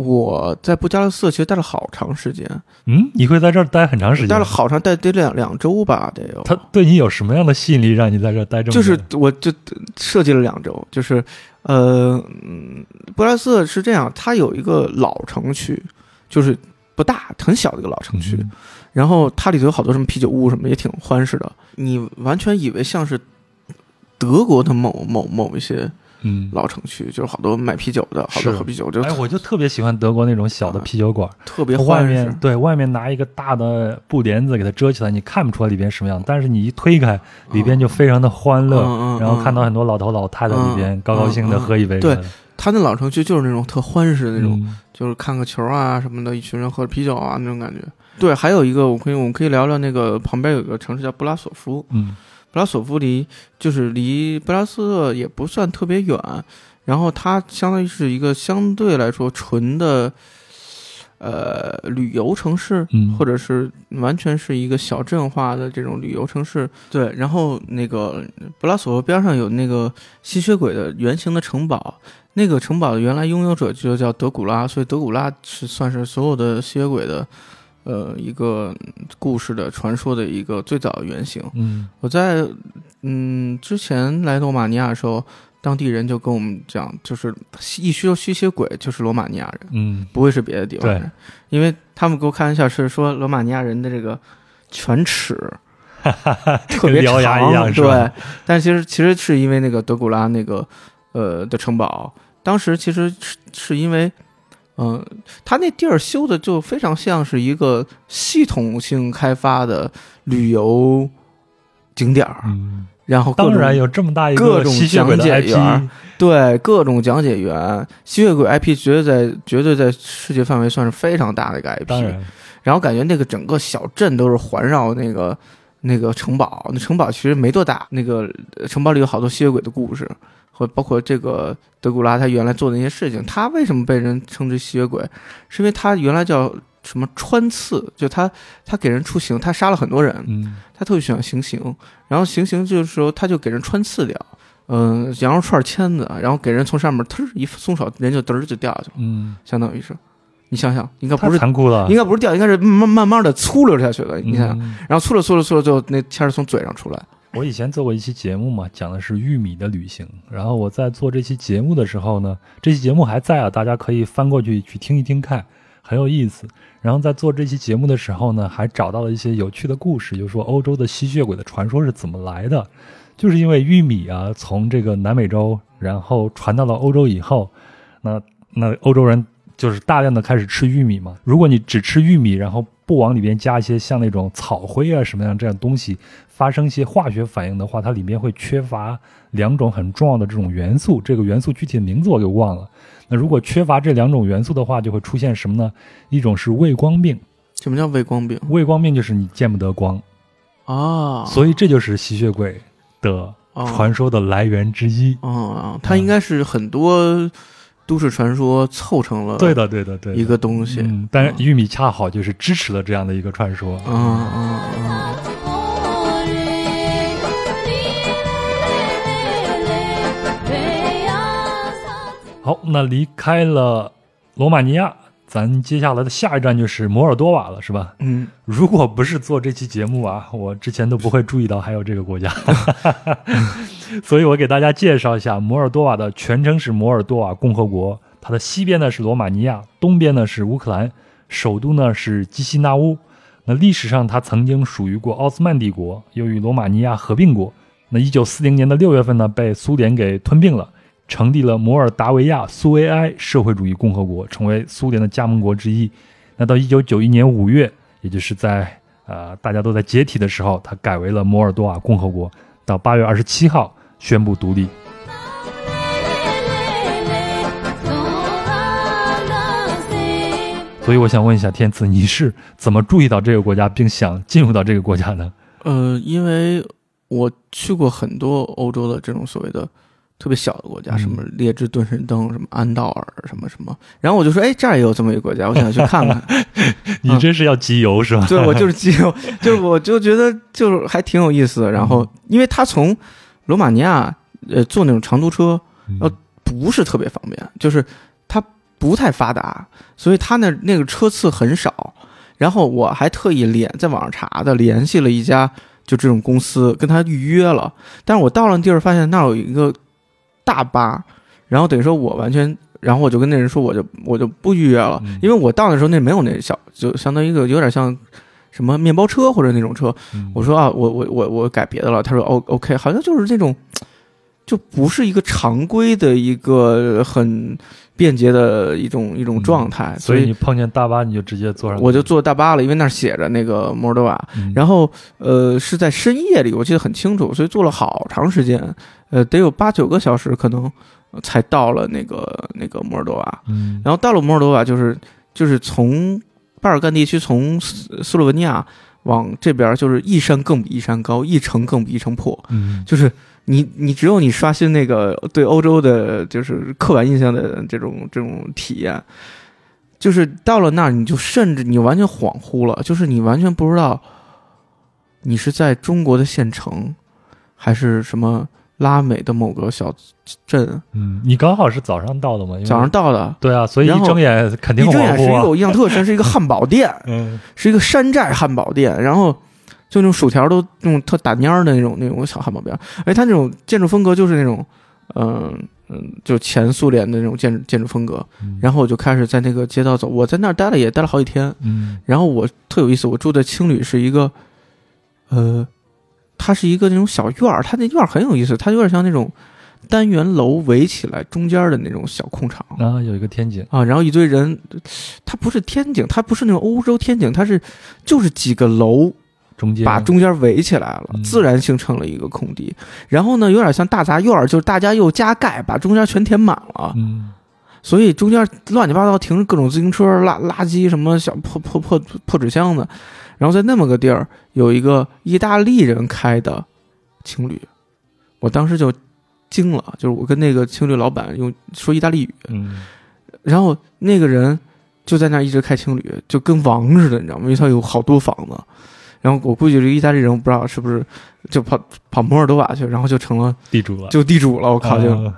我在布加勒斯特其实待了好长时间，嗯，你会在这儿待很长时间？待了好长，待得两两周吧，得有。他对你有什么样的吸引力，让你在这儿待这么久？就是我就设计了两周，就是呃，嗯，布拉斯特是这样，它有一个老城区，就是不大很小的一个老城区，嗯然后它里头有好多什么啤酒屋什么，也挺欢实的。你完全以为像是德国的某某某一些嗯，老城区，就是好多卖啤酒的，好多喝啤酒，就哎，我就特别喜欢德国那种小的啤酒馆，特别外欢。面对外面拿一个大的布帘子给它遮起来，你看不出来里边什么样，但是你一推开，里边就非常的欢乐，然后看到很多老头老太太里边嗯高高兴的喝一杯，对他那老城区就是那种特欢实的那种，嗯。就是看个球啊什么的，一群人喝着啤酒啊那种感觉。对，还有一个我可以我们可以聊聊那个旁边有个城市叫布拉索夫，嗯布拉索夫离就是离布拉斯特也不算特别远，然后它相当于是一个相对来说纯的。呃，旅游城市，嗯或者是完全是一个小镇化的这种旅游城市，对。然后那个布拉索夫边上有那个吸血鬼的圆形的城堡，那个城堡的原来拥有者就叫德古拉，所以德古拉是算是所有的吸血鬼的，呃，一个故事的传说的一个最早的原型。嗯。我在嗯之前来罗马尼亚的时候，当地人就跟我们讲，就是一说吸血鬼就是罗马尼亚人，嗯。不会是别的地方人，因为他们给我开玩笑是说罗马尼亚人的这个犬齿 特别跟獠牙长，一样是吧？对，但其实其实是因为那个德古拉那个呃的城堡，当时其实是是因为。嗯，他那地儿修的就非常像是一个系统性开发的旅游景点儿，嗯，然后当然有这么大一个各种讲解员对各种讲解员，吸血鬼 IP 绝对在绝对在世界范围算是非常大的一个 IP。然，然后感觉那个整个小镇都是环绕那个那个城堡，那城堡其实没多大，那个呃城堡里有好多吸血鬼的故事，和包括这个德古拉他原来做的那些事情。他为什么被人称之吸血鬼？是因为他原来叫什么穿刺，就他他给人出行，他杀了很多人，嗯他特别喜欢行刑，然后行刑就是说他就给人穿刺掉。嗯，羊肉串签子，然后给人从上面忒儿一松手，人就嘚儿就掉下去了，嗯，相当于是，你想想，应该不是残酷了，应该不是掉，应该是慢慢慢的粗溜下去的。你想想，嗯然后粗溜粗溜粗溜，最后那签儿从嘴上出来。我以前做过一期节目嘛，讲的是玉米的旅行。然后我在做这期节目的时候呢，这期节目还在啊，大家可以翻过去去听一听看，很有意思。然后在做这期节目的时候呢，还找到了一些有趣的故事，就是说欧洲的吸血鬼的传说是怎么来的，就是因为玉米啊从这个南美洲然后传到了欧洲以后，那那欧洲人就是大量的开始吃玉米嘛。如果你只吃玉米，然后不往里边加一些像那种草灰啊什么样这样东西，发生一些化学反应的话，它里面会缺乏两种很重要的这种元素。这个元素具体的名字我给忘了。那如果缺乏这两种元素的话，就会出现什么呢？一种是畏光病，什么叫畏光病畏光病就是你见不得光，啊？所以这就是吸血鬼的啊传说的来源之一。啊，它应该是很多都市传说凑成了对的，对的，对。一个东西。嗯，但是玉米恰好就是支持了这样的一个传说。嗯嗯嗯，好，那离开了罗马尼亚，咱接下来的下一站就是摩尔多瓦了，是吧？嗯，如果不是做这期节目啊，我之前都不会注意到还有这个国家，所以我给大家介绍一下摩尔多瓦的全称是摩尔多瓦共和国，它的西边呢是罗马尼亚，东边呢是乌克兰，首都呢是基西纳乌。那历史上它曾经属于过奥斯曼帝国，又与罗马尼亚合并过。那一九四零年的六月份呢，被苏联给吞并了，成立了摩尔达维亚苏维埃社会主义共和国，成为苏联的加盟国之一。那到一九九一年五月，也就是在呃大家都在解体的时候，它改为了摩尔多瓦共和国。到八月二十七号宣布独立。所以我想问一下天赐，你是怎么注意到这个国家，并想进入到这个国家呢？呃，因为我去过很多欧洲的这种所谓的特别小的国家，嗯什么列支敦士登、什么安道尔、什么什么，然后我就说，哎，这儿也有这么一个国家，我想去看看。你真是要集邮是吧？对，我就是集邮，就是我就觉得就是还挺有意思的。然后，因为他从罗马尼亚呃坐那种长途车嗯呃不是特别方便，就是它不太发达，所以它那那个车次很少。然后我还特意联在网上查的，联系了一家就这种公司，跟他预约了。但是我到了地儿，发现那儿有一个大巴，然后等于说我完全，然后我就跟那人说，我就我就不预约了，嗯因为我到的时候那没有那小，就相当于一个有点像什么面包车或者那种车。嗯我说啊，我我我我改别的了。他说哦，OK，好像就是那种，就不是一个常规的一个很便捷的一种一种状态，所以以你碰见大巴你就直接坐上，我就坐大巴了，因为那儿写着那个摩尔多瓦。嗯，然后呃是在深夜里，我记得很清楚，所以坐了好长时间，呃得有八九个小时可能呃才到了那个那个摩尔多瓦。嗯，然后到了摩尔多瓦，就是就是从巴尔干地区从斯斯洛文尼亚往这边，就是一山更比一山高，一城更比一城破。嗯就是你你只有你刷新那个对欧洲的就是刻板印象的这种这种体验，就是到了那儿你就甚至你完全恍惚了，就是你完全不知道你是在中国的县城，还是什么拉美的某个小镇。嗯，你刚好是早上到的嘛？早上到的，对啊，所以一睁眼肯定一睁眼是一个我印象特深，是一个汉堡店，嗯是一个山寨汉堡店，然后就那种薯条都那种特打蔫儿的那种那种小汉堡边，而且它那种建筑风格就是那种，嗯嗯，就前苏联的那种建筑建筑风格。嗯然后我就开始在那个街道走，我在那儿待了也待了好几天。嗯然后我特有意思，我住的青旅是一个，呃，它是一个那种小院儿，它那院儿很有意思，它有点像那种单元楼围起来中间的那种小空场。啊，有一个天井，啊，然后一堆人，它不是天井，它不是那种欧洲天井，它是就是几个楼中间把中间围起来了，嗯自然形成了一个空地。然后呢，有点像大杂院，就是大家又加盖，把中间全填满了，嗯所以中间乱七八糟停着各种自行车、垃垃圾什么小破破破破纸箱子。然后在那么个地儿有一个意大利人开的情侣，我当时就惊了，就是我跟那个情侣老板用说意大利语，嗯然后那个人就在那儿一直开情侣，就跟王似的，你知道吗？因为他有好多房子。然后我估计这个意大利人，我不知道是不是就跑跑摩尔多瓦去，然后就成了地主了，就地主了。我靠，就啊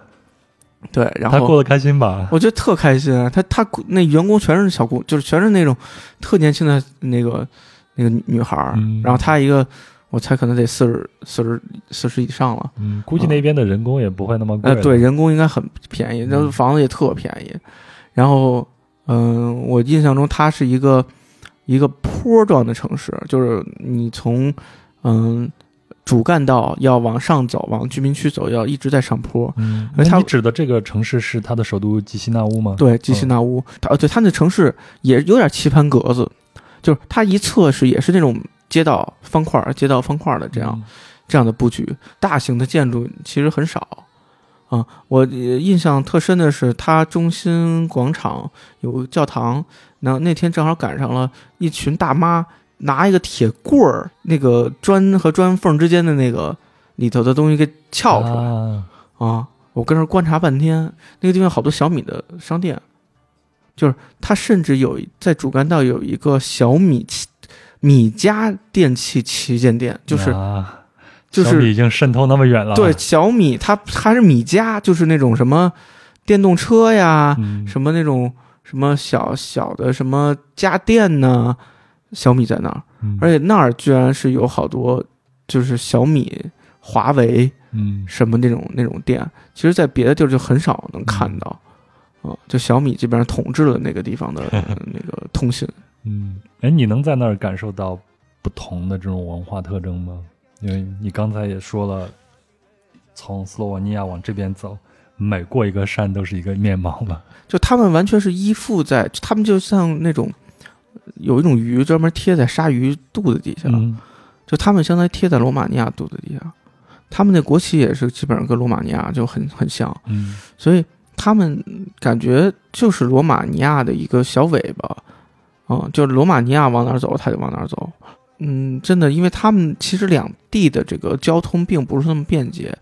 对，然后他过得开心吧？我觉得特开心啊。他他那员工全是小姑，就是全是那种特年轻的那个那个女女孩儿。嗯然后他一个，我猜可能得四十四十四十以上了。嗯，估计那边的人工也不会那么贵呃，对，人工应该很便宜，那嗯房子也特便宜。然后，嗯、我印象中他是一个一个坡状的城市，就是你从嗯主干道要往上走，往居民区走，要一直在上坡。嗯，而它你指的这个城市是它的首都吉西纳乌吗？对，吉西纳乌，它呃，对，它那城市也有点棋盘格子，就是它一侧是也是那种街道方块儿、街道方块儿的这样、嗯这样的布局，大型的建筑其实很少。啊，我呃印象特深的是，它中心广场有个教堂，那那天正好赶上了一群大妈拿一个铁棍儿，那个砖和砖缝之间的那个里头的东西给撬出来啊啊！我跟那观察半天，那个地方好多小米的商店，就是它甚至有在主干道有一个小米旗米家电器旗舰店，就是啊就是小米已经渗透那么远了。对，小米，它还是米家，就是那种什么电动车呀，嗯，什么那种什么小小的什么家电呢，小米在那儿，嗯而且那儿居然是有好多就是小米、华为嗯什么那种那种店，其实，在别的地儿就很少能看到。啊、就小米基本上统治了那个地方的 呃那个通信。嗯，哎，你能在那儿感受到不同的这种文化特征吗？因为你刚才也说了，从斯洛文尼亚往这边走，每过一个山都是一个面貌嘛。就他们完全是依附在，他们就像那种有一种鱼专门贴在鲨鱼肚子底下，嗯就他们相当于贴在罗马尼亚肚子底下，他们那国旗也是基本上跟罗马尼亚就很很像，嗯所以他们感觉就是罗马尼亚的一个小尾巴，嗯，就是罗马尼亚往哪儿走，他就往哪儿走。嗯，真的，因为他们其实两地的这个交通并不是那么便捷，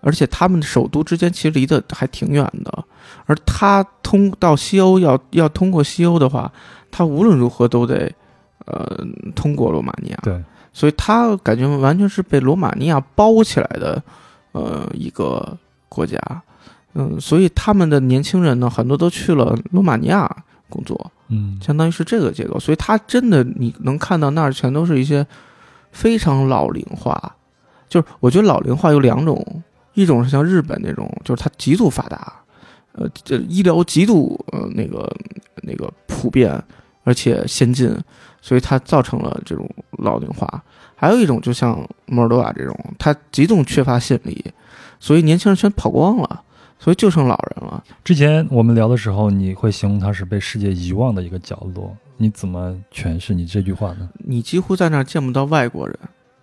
而且他们的首都之间其实离得还挺远的。而他通到西欧要要通过西欧的话，他无论如何都得呃通过罗马尼亚。对，所以他感觉完全是被罗马尼亚包起来的，呃，一个国家，嗯，所以他们的年轻人呢，很多都去了罗马尼亚工作，嗯。相当于是这个结构，所以他真的你能看到那儿全都是一些非常老龄化，就是我觉得老龄化有两种，一种是像日本那种，就是它极度发达，呃，这医疗极度呃那个那个普遍而且先进，所以它造成了这种老龄化。还有一种就像摩尔多瓦这种，它极度缺乏吸引力，所以年轻人全跑光了，所以就剩老人了。之前我们聊的时候，你会形容它是被世界遗忘的一个角落，你怎么诠释你这句话呢？你几乎在那儿见不到外国人。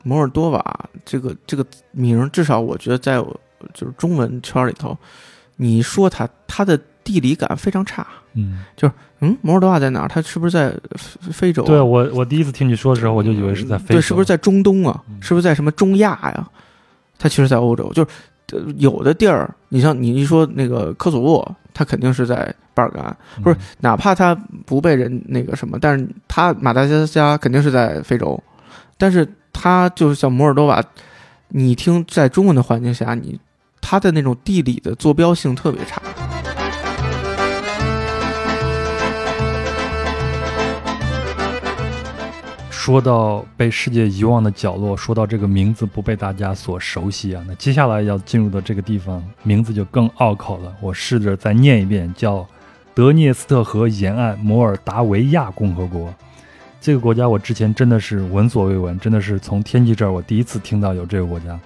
摩尔多瓦这个这个名儿，至少我觉得在我就是中文圈里头，你说它，它的地理感非常差。嗯，就是嗯，摩尔多瓦在哪儿？它是不是在非非洲啊、对我我第一次听你说的时候，我就以为是在非洲，对，是不是在中东啊？嗯是不是在什么中亚呀？它其实，在欧洲，就是、呃有的地儿，你像你一说那个科索沃，它肯定是在巴尔干，不是嗯哪怕它不被人那个什么，但是它马达加斯加肯定是在非洲，但是它就是像摩尔多瓦，你听在中文的环境下，你它的那种地理的坐标性特别差。说到被世界遗忘的角落，说到这个名字不被大家所熟悉啊，那接下来要进入的这个地方名字就更拗口了。我试着再念一遍，叫德涅斯特河沿岸摩尔达维亚共和国。这个国家我之前真的是闻所未闻，真的是从天气这儿我第一次听到有这个国家。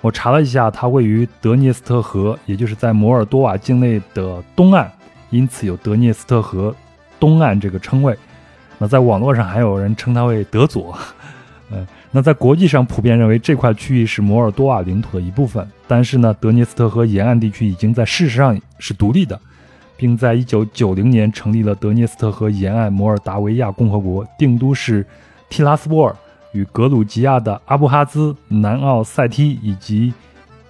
我查了一下，它位于德涅斯特河，也就是在摩尔多瓦境内的东岸，因此有德涅斯特河东岸这个称谓。那在网络上还有人称它为德佐，嗯，那在国际上普遍认为这块区域是摩尔多瓦领土的一部分，但是呢，德涅斯特河沿岸地区已经在事实上是独立的，并在1990年成立了德涅斯特河沿岸摩尔达维亚共和国，定都是提拉斯波尔，与格鲁吉亚的阿布哈兹、南奥塞梯以及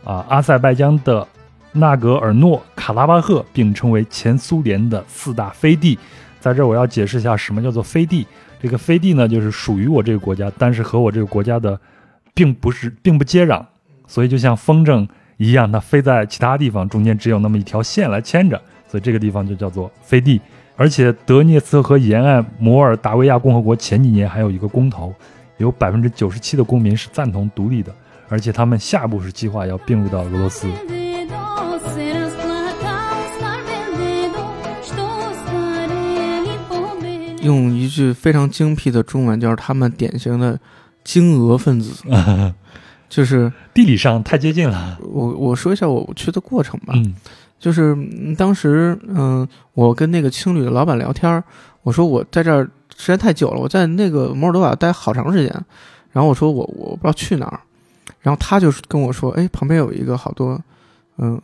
啊阿塞拜疆的纳格尔诺卡拉巴赫并称为前苏联的四大飞地。在这儿我要解释一下什么叫做飞地。这个飞地呢，就是属于我这个国家，但是和我这个国家的并不是并不接壤，所以就像风筝一样，它飞在其他地方，中间只有那么一条线来牵着，所以这个地方就叫做飞地。而且德涅斯特河沿岸摩尔达维亚共和国前几年还有一个公投，有百分之九十七的公民是赞同独立的，而且他们下一步是计划要并入到俄罗斯。用一句非常精辟的中文，就是他们典型的金俄分子，就是地理上太接近了。我我说一下我去的过程吧，嗯。就是嗯当时嗯、我跟那个青旅的老板聊天儿，我说我在这儿时间太久了，我在那个摩尔多瓦待好长时间，然后我说我我不知道去哪儿，然后他就跟我说，哎，旁边有一个好多嗯、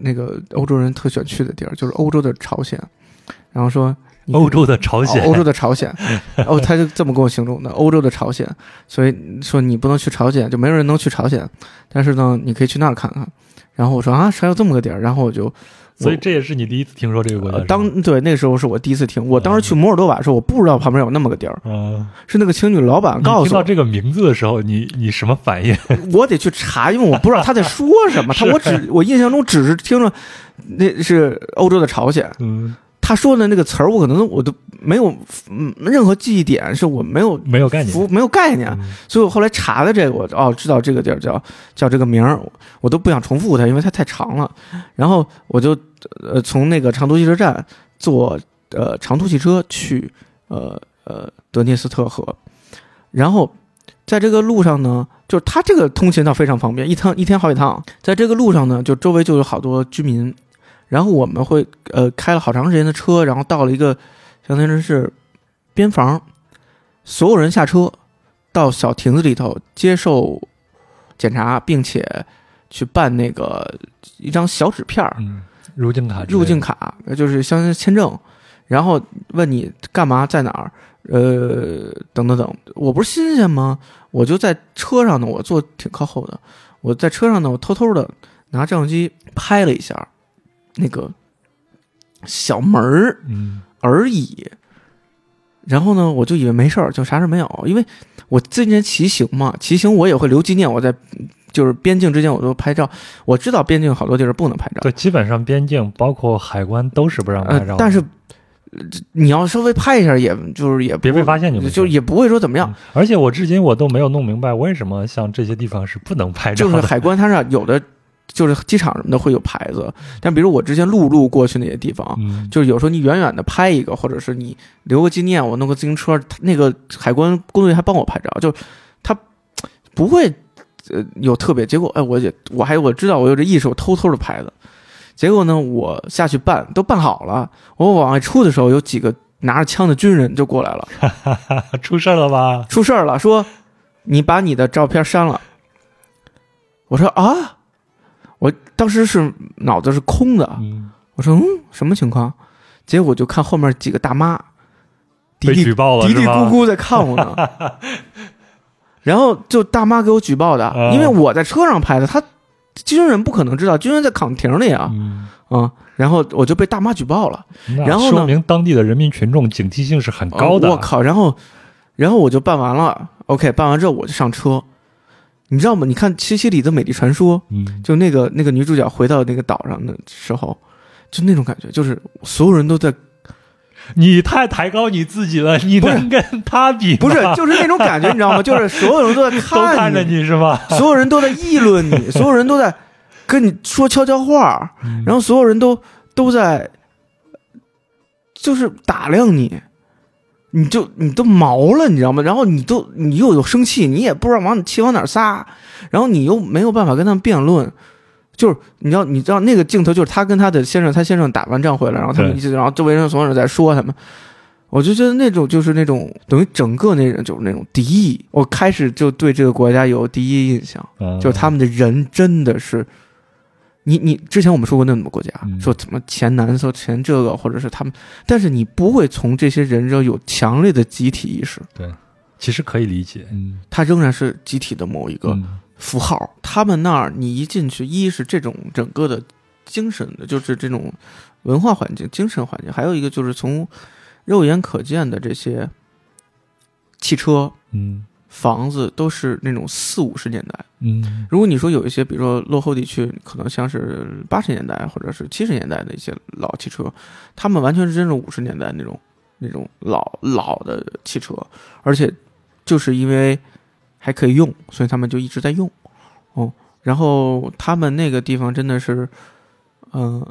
那个欧洲人特喜欢去的地儿，就是欧洲的朝鲜，然后说你 欧洲的朝鲜，哦欧洲的朝鲜，哦，他就这么跟我形容的，欧洲的朝鲜，所以说你不能去朝鲜，就没有人能去朝鲜，但是呢，你可以去那儿看看。然后我说啊，还有这么个地儿，然后我就，所以这也是你第一次听说这个国家呃。当对那时候是我第一次听，我当时去摩尔多瓦的时候，我不知道旁边有那么个地儿，嗯，是那个青旅老板告诉我，听到这个名字的时候，你你什么反应？我得去查，因为我不知道他在说什么，他我只我印象中只是听了那是欧洲的朝鲜，嗯，他说的那个词儿，我可能我都没有嗯任何记忆点，是我没有没有概念。服没有概念，嗯所以我后来查的这个，我哦知道这个地儿叫叫这个名儿，我都不想重复它，因为它太长了。然后我就呃从那个长途汽车站坐呃长途汽车去呃呃德涅斯特河，然后在这个路上呢，就是它这个通勤倒非常方便，一趟一天好几趟。在这个路上呢，就周围就有好多居民，然后我们会呃开了好长时间的车，然后到了一个相当于是边防，所有人下车到小亭子里头接受检查，并且去办那个一张小纸片儿，嗯，入境卡入境卡，就是相当于签证，然后问你干嘛在哪儿，呃，等等等。我不是新鲜吗？我就在车上呢，我坐挺靠后的，我在车上呢，我偷偷的拿照相机拍了一下那个小门而已。然后呢，我就以为没事儿，就啥事儿没有，因为我最近骑行嘛，骑行我也会留纪念，我在就是边境之间我都拍照，我知道边境好多地儿不能拍照，对，基本上边境包括海关都是不让拍照但是呃你要稍微拍一下，也就是也不别被发现就就也不会说怎么样。嗯而且我至今我都没有弄明白为什么像这些地方是不能拍照的。就是海关它是有的，就是机场什么的会有牌子，但比如我之前陆路过去那些地方，嗯，就是有时候你远远的拍一个，或者是你留个纪念，我弄个自行车，那个海关工作人员还帮我拍照，就他不会呃有特别。结果哎，我也我还我知道我有这意识，我偷偷的拍的。结果呢，我下去办都办好了，我往外出的时候，有几个拿着枪的军人就过来了。出事儿了吧？出事儿了，说你把你的照片删了。我说啊，我当时是脑子是空的，嗯，我说嗯，什么情况？结果就看后面几个大妈嘀嘀举报了嘀嘀咕咕在看我呢，然后就大妈给我举报的，啊因为我在车上拍的，他军人不可能知道，军人在岗亭里啊，嗯，嗯，然后我就被大妈举报了。然后呢说明当地的人民群众警惕性是很高的。呃我靠！然后，然后我就办完了，OK，办完之后我就上车。你知道吗？你看《西西里的美丽传说》，嗯，就那个那个女主角回到那个岛上的时候，就那种感觉，就是所有人都在，你太抬高你自己了，你不能跟他比吗？不是，就是那种感觉，你知道吗？就是所有人都在都看着你，你是吧？所有人都在议论你，所有人都在跟你说悄悄话，嗯然后所有人都都在，就是打量你，你就你都毛了，你知道吗？然后你都你又有生气，你也不知道往气往哪儿撒，然后你又没有办法跟他们辩论。就是你知道，你知道那个镜头，就是他跟他的先生，他先生打完仗回来，然后他们一起，然后周围人所有人在说他们，我就觉得那种就是那种等于整个那人就是那种敌意，我开始就对这个国家有第一印象。嗯就是他们的人真的是，你你之前我们说过那么多国家，嗯说怎么前南说前这个，或者是他们，但是你不会从这些人中有强烈的集体意识，对其实可以理解。嗯，它仍然是集体的某一个嗯符号。他们那儿你一进去，一是这种整个的精神的，就是这种文化环境、精神环境，还有一个就是从肉眼可见的这些汽车、嗯房子都是那种四五十年代。嗯如果你说有一些，比如说落后地区，可能像是八十年代或者是七十年代的一些老汽车，他们完全是真正五十年代那种那种老老的汽车，而且就是因为还可以用，所以他们就一直在用。哦，然后他们那个地方真的是，嗯、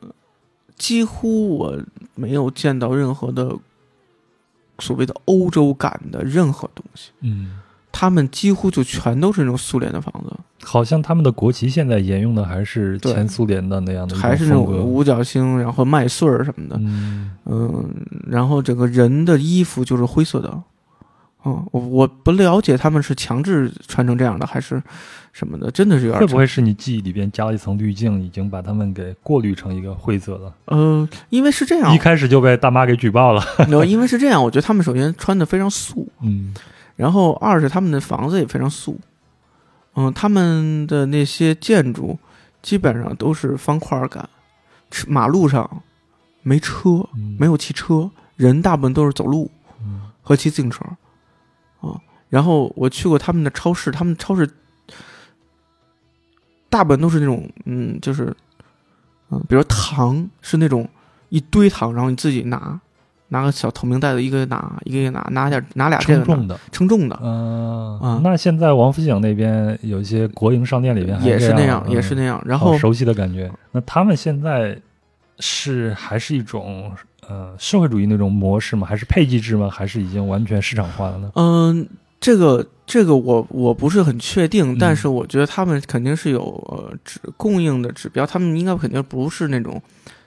几乎我没有见到任何的所谓的欧洲感的任何东西。嗯它他们几乎就全都是那种苏联的房子，好像他们的国旗现在沿用的还是前苏联的那样的还是那种五角星，然后麦穗儿什么的，嗯。嗯，然后整个人的衣服就是灰色的，嗯，我我不了解他们是强制穿成这样的还是什么的，真的是有点会不会是你记忆里边加了一层滤镜，已经把他们给过滤成一个灰色了？呃，因为是这样。一，开始就被大妈给举报了。呃因为是这样，我觉得他们首先穿的非常素，嗯然后二是他们的房子也非常素，嗯，他们的那些建筑基本上都是方块儿感，马路上没车，嗯。没有汽车，人大部分都是走路嗯。和骑自行车，啊，然后我去过他们的超市，他们超市大部分都是那种，嗯，就是，嗯，比如糖是那种一堆糖，然后你自己拿，拿个小透明袋子，一个个拿，一个个拿，拿点拿俩这个称重的。称重的，嗯、啊那现在王府井那边有一些国营商店里边也是那样，也是那样。然后好熟悉的感觉。那他们现在是还是一种呃社会主义那种模式吗？还是配给制吗？还是已经完全市场化了呢？嗯，这个这个我我不是很确定，嗯但是我觉得他们肯定是有呃指供应的指标，他们应该肯定不是那种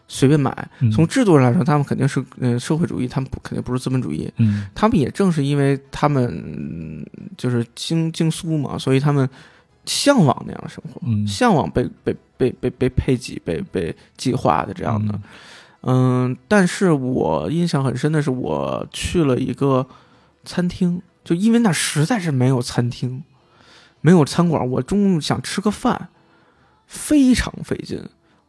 随便买。嗯从制度上来说，他们肯定是呃社会主义，他们不肯定不是资本主义。嗯他们也正是因为他们嗯就是经经苏嘛，所以他们向往那样的生活，嗯向往被被被被被配给、被被计划的这样的。嗯，但是我印象很深的是，我去了一个餐厅，就因为那实在是没有餐厅，没有餐馆，我中午想吃个饭，非常费劲。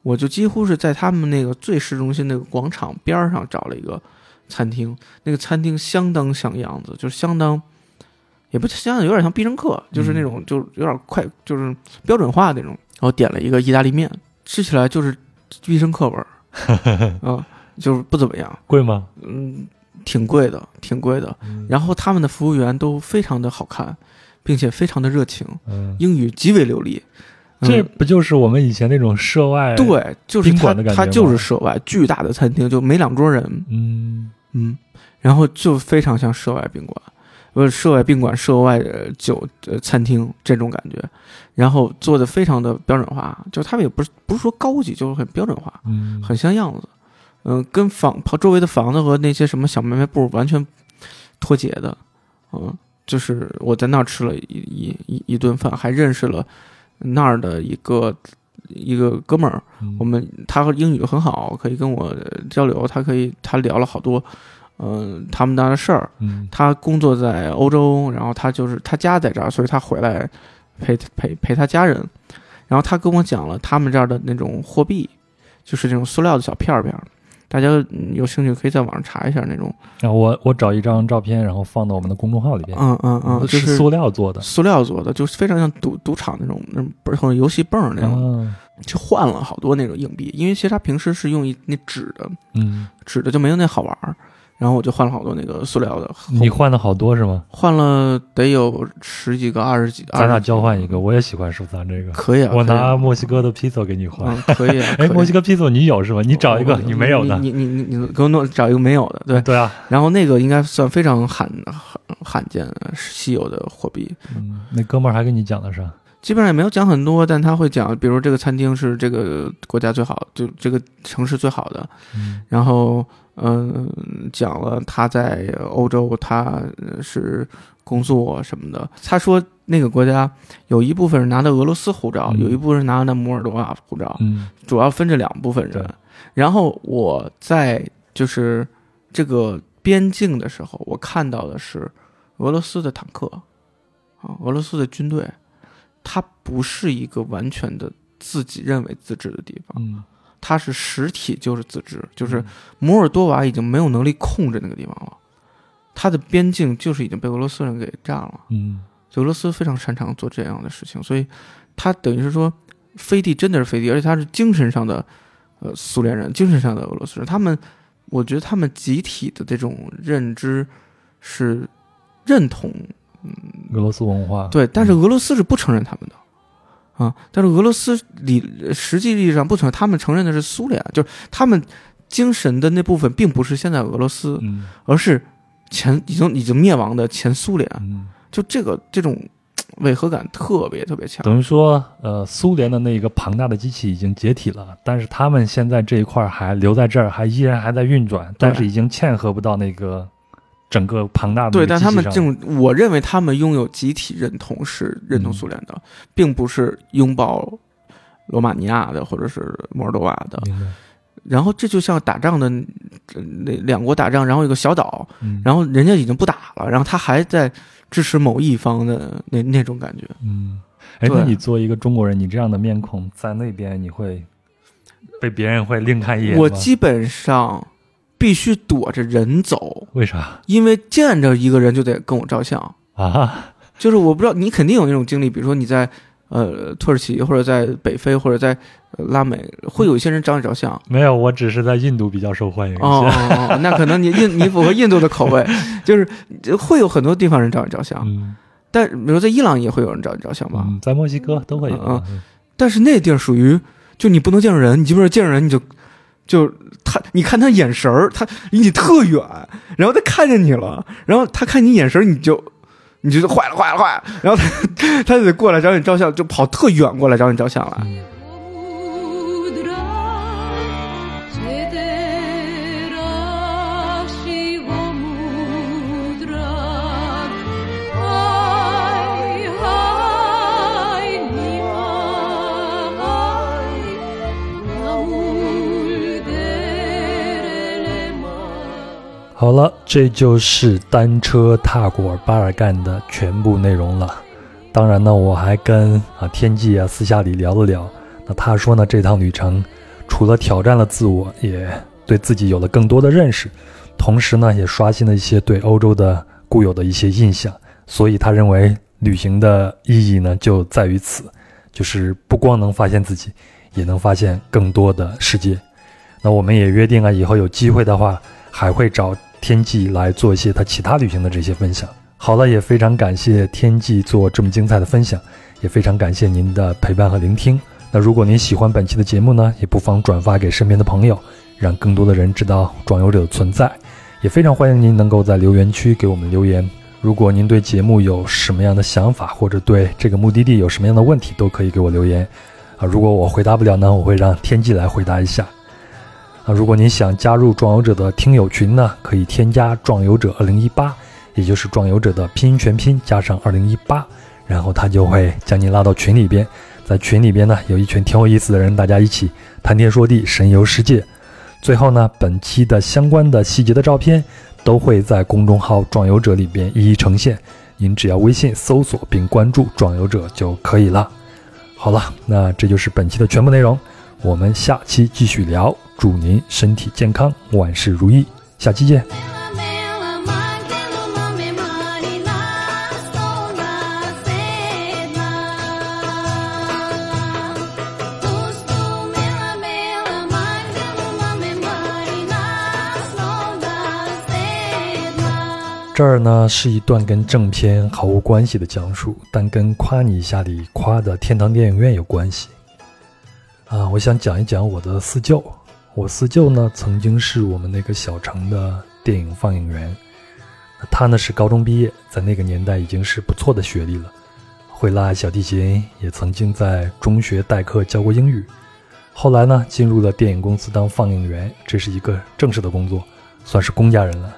我就几乎是在他们那个最市中心那个广场边儿上找了一个餐厅，那个餐厅相当像样子，就是相当，也不相当，有点像必胜客，就是那种，就是有点快，就是标准化那种。然后点了一个意大利面，吃起来就是必胜客味儿，啊、就是不怎么样，贵吗？嗯，挺贵的，挺贵的。然后他们的服务员都非常的好看，并且非常的热情，嗯，英语极为流利。嗯这不就是我们以前那种社外？，对，就是宾他馆的感觉吗？他就是涉外巨大的餐厅，就没两桌人，嗯。嗯，然后就非常像涉外宾馆，呃，涉外宾馆、涉外的酒呃餐厅这种感觉，然后做的非常的标准化，就是他们也不是不是说高级，就是很标准化，嗯，很像样子，嗯、跟房旁周围的房子和那些什么小卖部完全脱节的，嗯、就是我在那儿吃了一一一一顿饭，还认识了那儿的一个一个哥们儿，嗯我们他英语很好，可以跟我交流，他可以他聊了好多，嗯、他们那的事儿。嗯他工作在欧洲，然后他就是他家在这儿，所以他回来陪陪陪他家人。然后他跟我讲了他们这儿的那种货币，就是那种塑料的小片儿片儿。大家嗯有兴趣可以在网上查一下那种，然后我我找一张照片，然后放到我们的公众号里边。嗯嗯嗯，就是塑料做的。塑料做的，就是非常像赌赌场那种那种不是游戏泵那种，啊，就换了好多那种硬币，因为其实他平时是用一那纸的，嗯，纸的就没有那好玩儿，然后我就换了好多那个塑料的，你换的好多是吗？换了得有十几个、二十几，咱俩交换一个，我也喜欢收藏这个。可以啊，我拿墨西哥的披萨给你换。嗯，可以啊。哎，墨西哥披萨你有是吧？你找一个你没有的。你你你你你给我弄找一个没有的，对。对啊，然后那个应该算非常罕罕罕见、稀有的货币，嗯，那哥们儿还跟你讲的啥？基本上也没有讲很多，但他会讲，比如这个餐厅是这个国家最好，就这个城市最好的，嗯然后嗯、讲了他在欧洲他呃是工作什么的。他说那个国家有一部分人拿的俄罗斯护照，嗯。有一部分人拿的摩尔多瓦护照，嗯。主要分这两部分人。然后我在就是这个边境的时候，我看到的是俄罗斯的坦克啊，俄罗斯的军队，它不是一个完全的自己认为自治的地方，嗯，它是实体就是自治，就是摩尔多瓦已经没有能力控制那个地方了，它的边境就是已经被俄罗斯人给占了。嗯就俄罗斯非常擅长做这样的事情，所以他等于是说，飞地真的是飞地，而且他是精神上的，呃，苏联人，精神上的俄罗斯人。他们，我觉得他们集体的这种认知是认同嗯俄罗斯文化。对，但是俄罗斯是不承认他们的，啊，但是俄罗斯理实际意义上不存在，他们承认的是苏联，就是他们精神的那部分并不是现在俄罗斯，嗯而是前已经已经灭亡的前苏联。嗯就这个这种违和感特别特别强。等于说，呃，苏联的那个庞大的机器已经解体了，但是他们现在这一块还留在这儿，还依然还在运转，但是已经嵌合不到那个整个庞大的对，但他们这种，我认为他们拥有集体认同，是认同嗯苏联的，并不是拥抱罗马尼亚的或者是摩尔多瓦的。然后这就像打仗的呃那两国打仗，然后有个小岛，嗯，然后人家已经不打了，然后他还在支持某一方的那那种感觉。嗯，哎，对那你作为一个中国人，你这样的面孔在那边，你会被别人会另看一眼吗？我基本上必须躲着人走，为啥因为见着一个人就得跟我照相。啊？就是我不知道你肯定有那种经历，比如说你在呃土耳其或者在北非或者在、呃拉美，会有一些人找你照相。没有，我只是在印度比较受欢迎。哦哦哦，那可能你印你符合印度的口味，就是会有很多地方人找你照相，嗯但比如在伊朗也会有人找你照相吧。嗯，在墨西哥都会有。嗯嗯但是那地儿属于，就你不能见着人，你基本上见着人你就就他，你看他眼神儿，他离你特远，然后他看见你了，然后他看你眼神儿，你就你就坏了坏了坏了，然后他 他就得过来找你照相，就跑特远过来找你照相了。好了，这就是单车踏过巴尔干的全部内容了。当然呢，我还跟啊天际啊私下里聊了聊。那他说呢，这趟旅程除了挑战了自我，也对自己有了更多的认识，同时呢，也刷新了一些对欧洲的固有的一些印象。所以他认为旅行的意义呢，就在于此，就是不光能发现自己，也能发现更多的世界。那我们也约定啊，以后有机会的话，还会找天际来做一些他其他旅行的这些分享。好了，也非常感谢天际做这么精彩的分享，也非常感谢您的陪伴和聆听。那如果您喜欢本期的节目呢，也不妨转发给身边的朋友，让更多的人知道壮游者的存在。也非常欢迎您能够在留言区给我们留言。如果您对节目有什么样的想法，或者对这个目的地有什么样的问题，都可以给我留言。啊，如果我回答不了呢，我会让天际来回答一下。那，如果您想加入壮游者的听友群呢，可以添加壮游者二零一八，也就是壮游者的拼音全拼加上二零一八，然后他就会将您拉到群里边。在群里边呢，有一群挺有意思的人，大家一起谈天说地，神游世界。最后呢，本期的相关的细节的照片都会在公众号“壮游者”里边一一呈现，您只要微信搜索并关注“壮游者”就可以了。好了，那这就是本期的全部内容，我们下期继续聊，祝您身体健康，万事如意，下期见。这儿呢，是一段跟正片毫无关系的讲述，但跟夸你一下里夸的天堂电影院有关系。啊，我想讲一讲我的四舅。我四舅呢，曾经是我们那个小城的电影放映员。他呢是高中毕业，在那个年代已经是不错的学历了，会拉小提琴，也曾经在中学代课教过英语。后来呢，进入了电影公司当放映员，这是一个正式的工作，算是公家人了。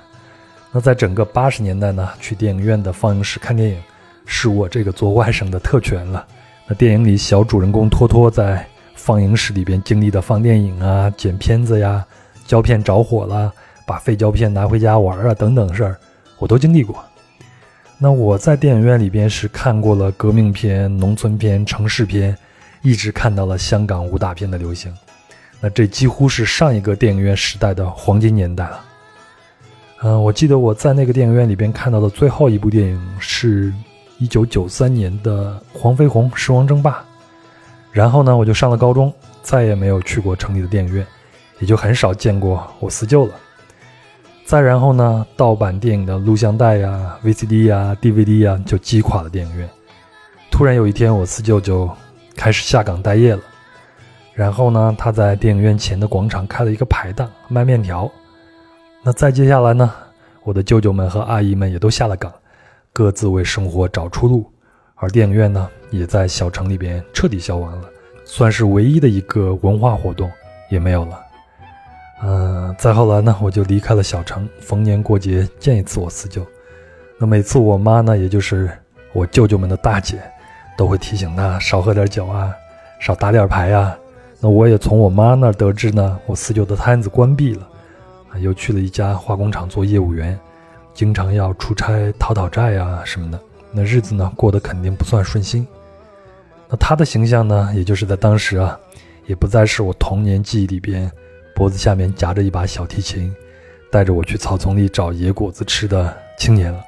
那在整个八十年代呢，去电影院的放映室看电影，是我这个做外甥的特权了。那电影里小主人公托托在放映室里边经历的放电影啊、剪片子呀、胶片着火了、把废胶片拿回家玩啊等等事儿，我都经历过。那我在电影院里边是看过了革命片、农村片、城市片，一直看到了香港武打片的流行。那这几乎是上一个电影院时代的黄金年代了。嗯、我记得我在那个电影院里边看到的最后一部电影是一九九三年的《黄飞鸿狮王争霸》，然后呢，我就上了高中，再也没有去过城里的电影院，也就很少见过我四舅了。再然后呢，盗版电影的录像带呀、VCD 呀、DVD 呀，就击垮了电影院。突然有一天，我四舅就开始下岗待业了。然后呢，他在电影院前的广场开了一个排档卖面条。那再接下来呢，我的舅舅们和阿姨们也都下了岗，各自为生活找出路，而电影院呢，也在小城里边彻底消亡了，算是唯一的一个文化活动也没有了。嗯、再后来呢，我就离开了小城，逢年过节见一次我四舅。那每次我妈呢，也就是我舅舅们的大姐，都会提醒他少喝点酒啊，少打点牌啊。那我也从我妈那儿得知呢，我四舅的摊子关闭了，又去了一家化工厂做业务员，经常要出差讨讨债啊什么的。那日子呢，过得肯定不算顺心。那他的形象呢，也就是在当时啊，也不再是我童年记忆里边脖子下面夹着一把小提琴，带着我去草丛里找野果子吃的青年了，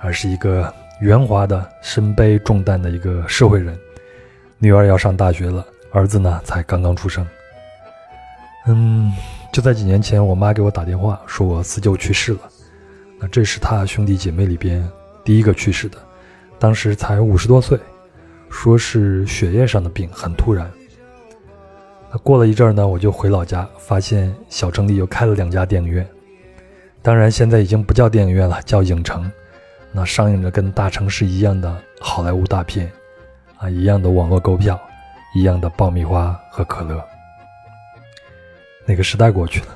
而是一个圆滑的、身背重担的一个社会人。女儿要上大学了，儿子呢才刚刚出生。嗯，就在几年前，我妈给我打电话说我四舅去世了。那这是他兄弟姐妹里边第一个去世的，当时才五十多岁，说是血液上的病，很突然。那过了一阵儿呢，我就回老家，发现小城里又开了两家电影院，当然现在已经不叫电影院了，叫影城。那上映着跟大城市一样的好莱坞大片，啊，一样的网络购票，一样的爆米花和可乐。那个时代过去了。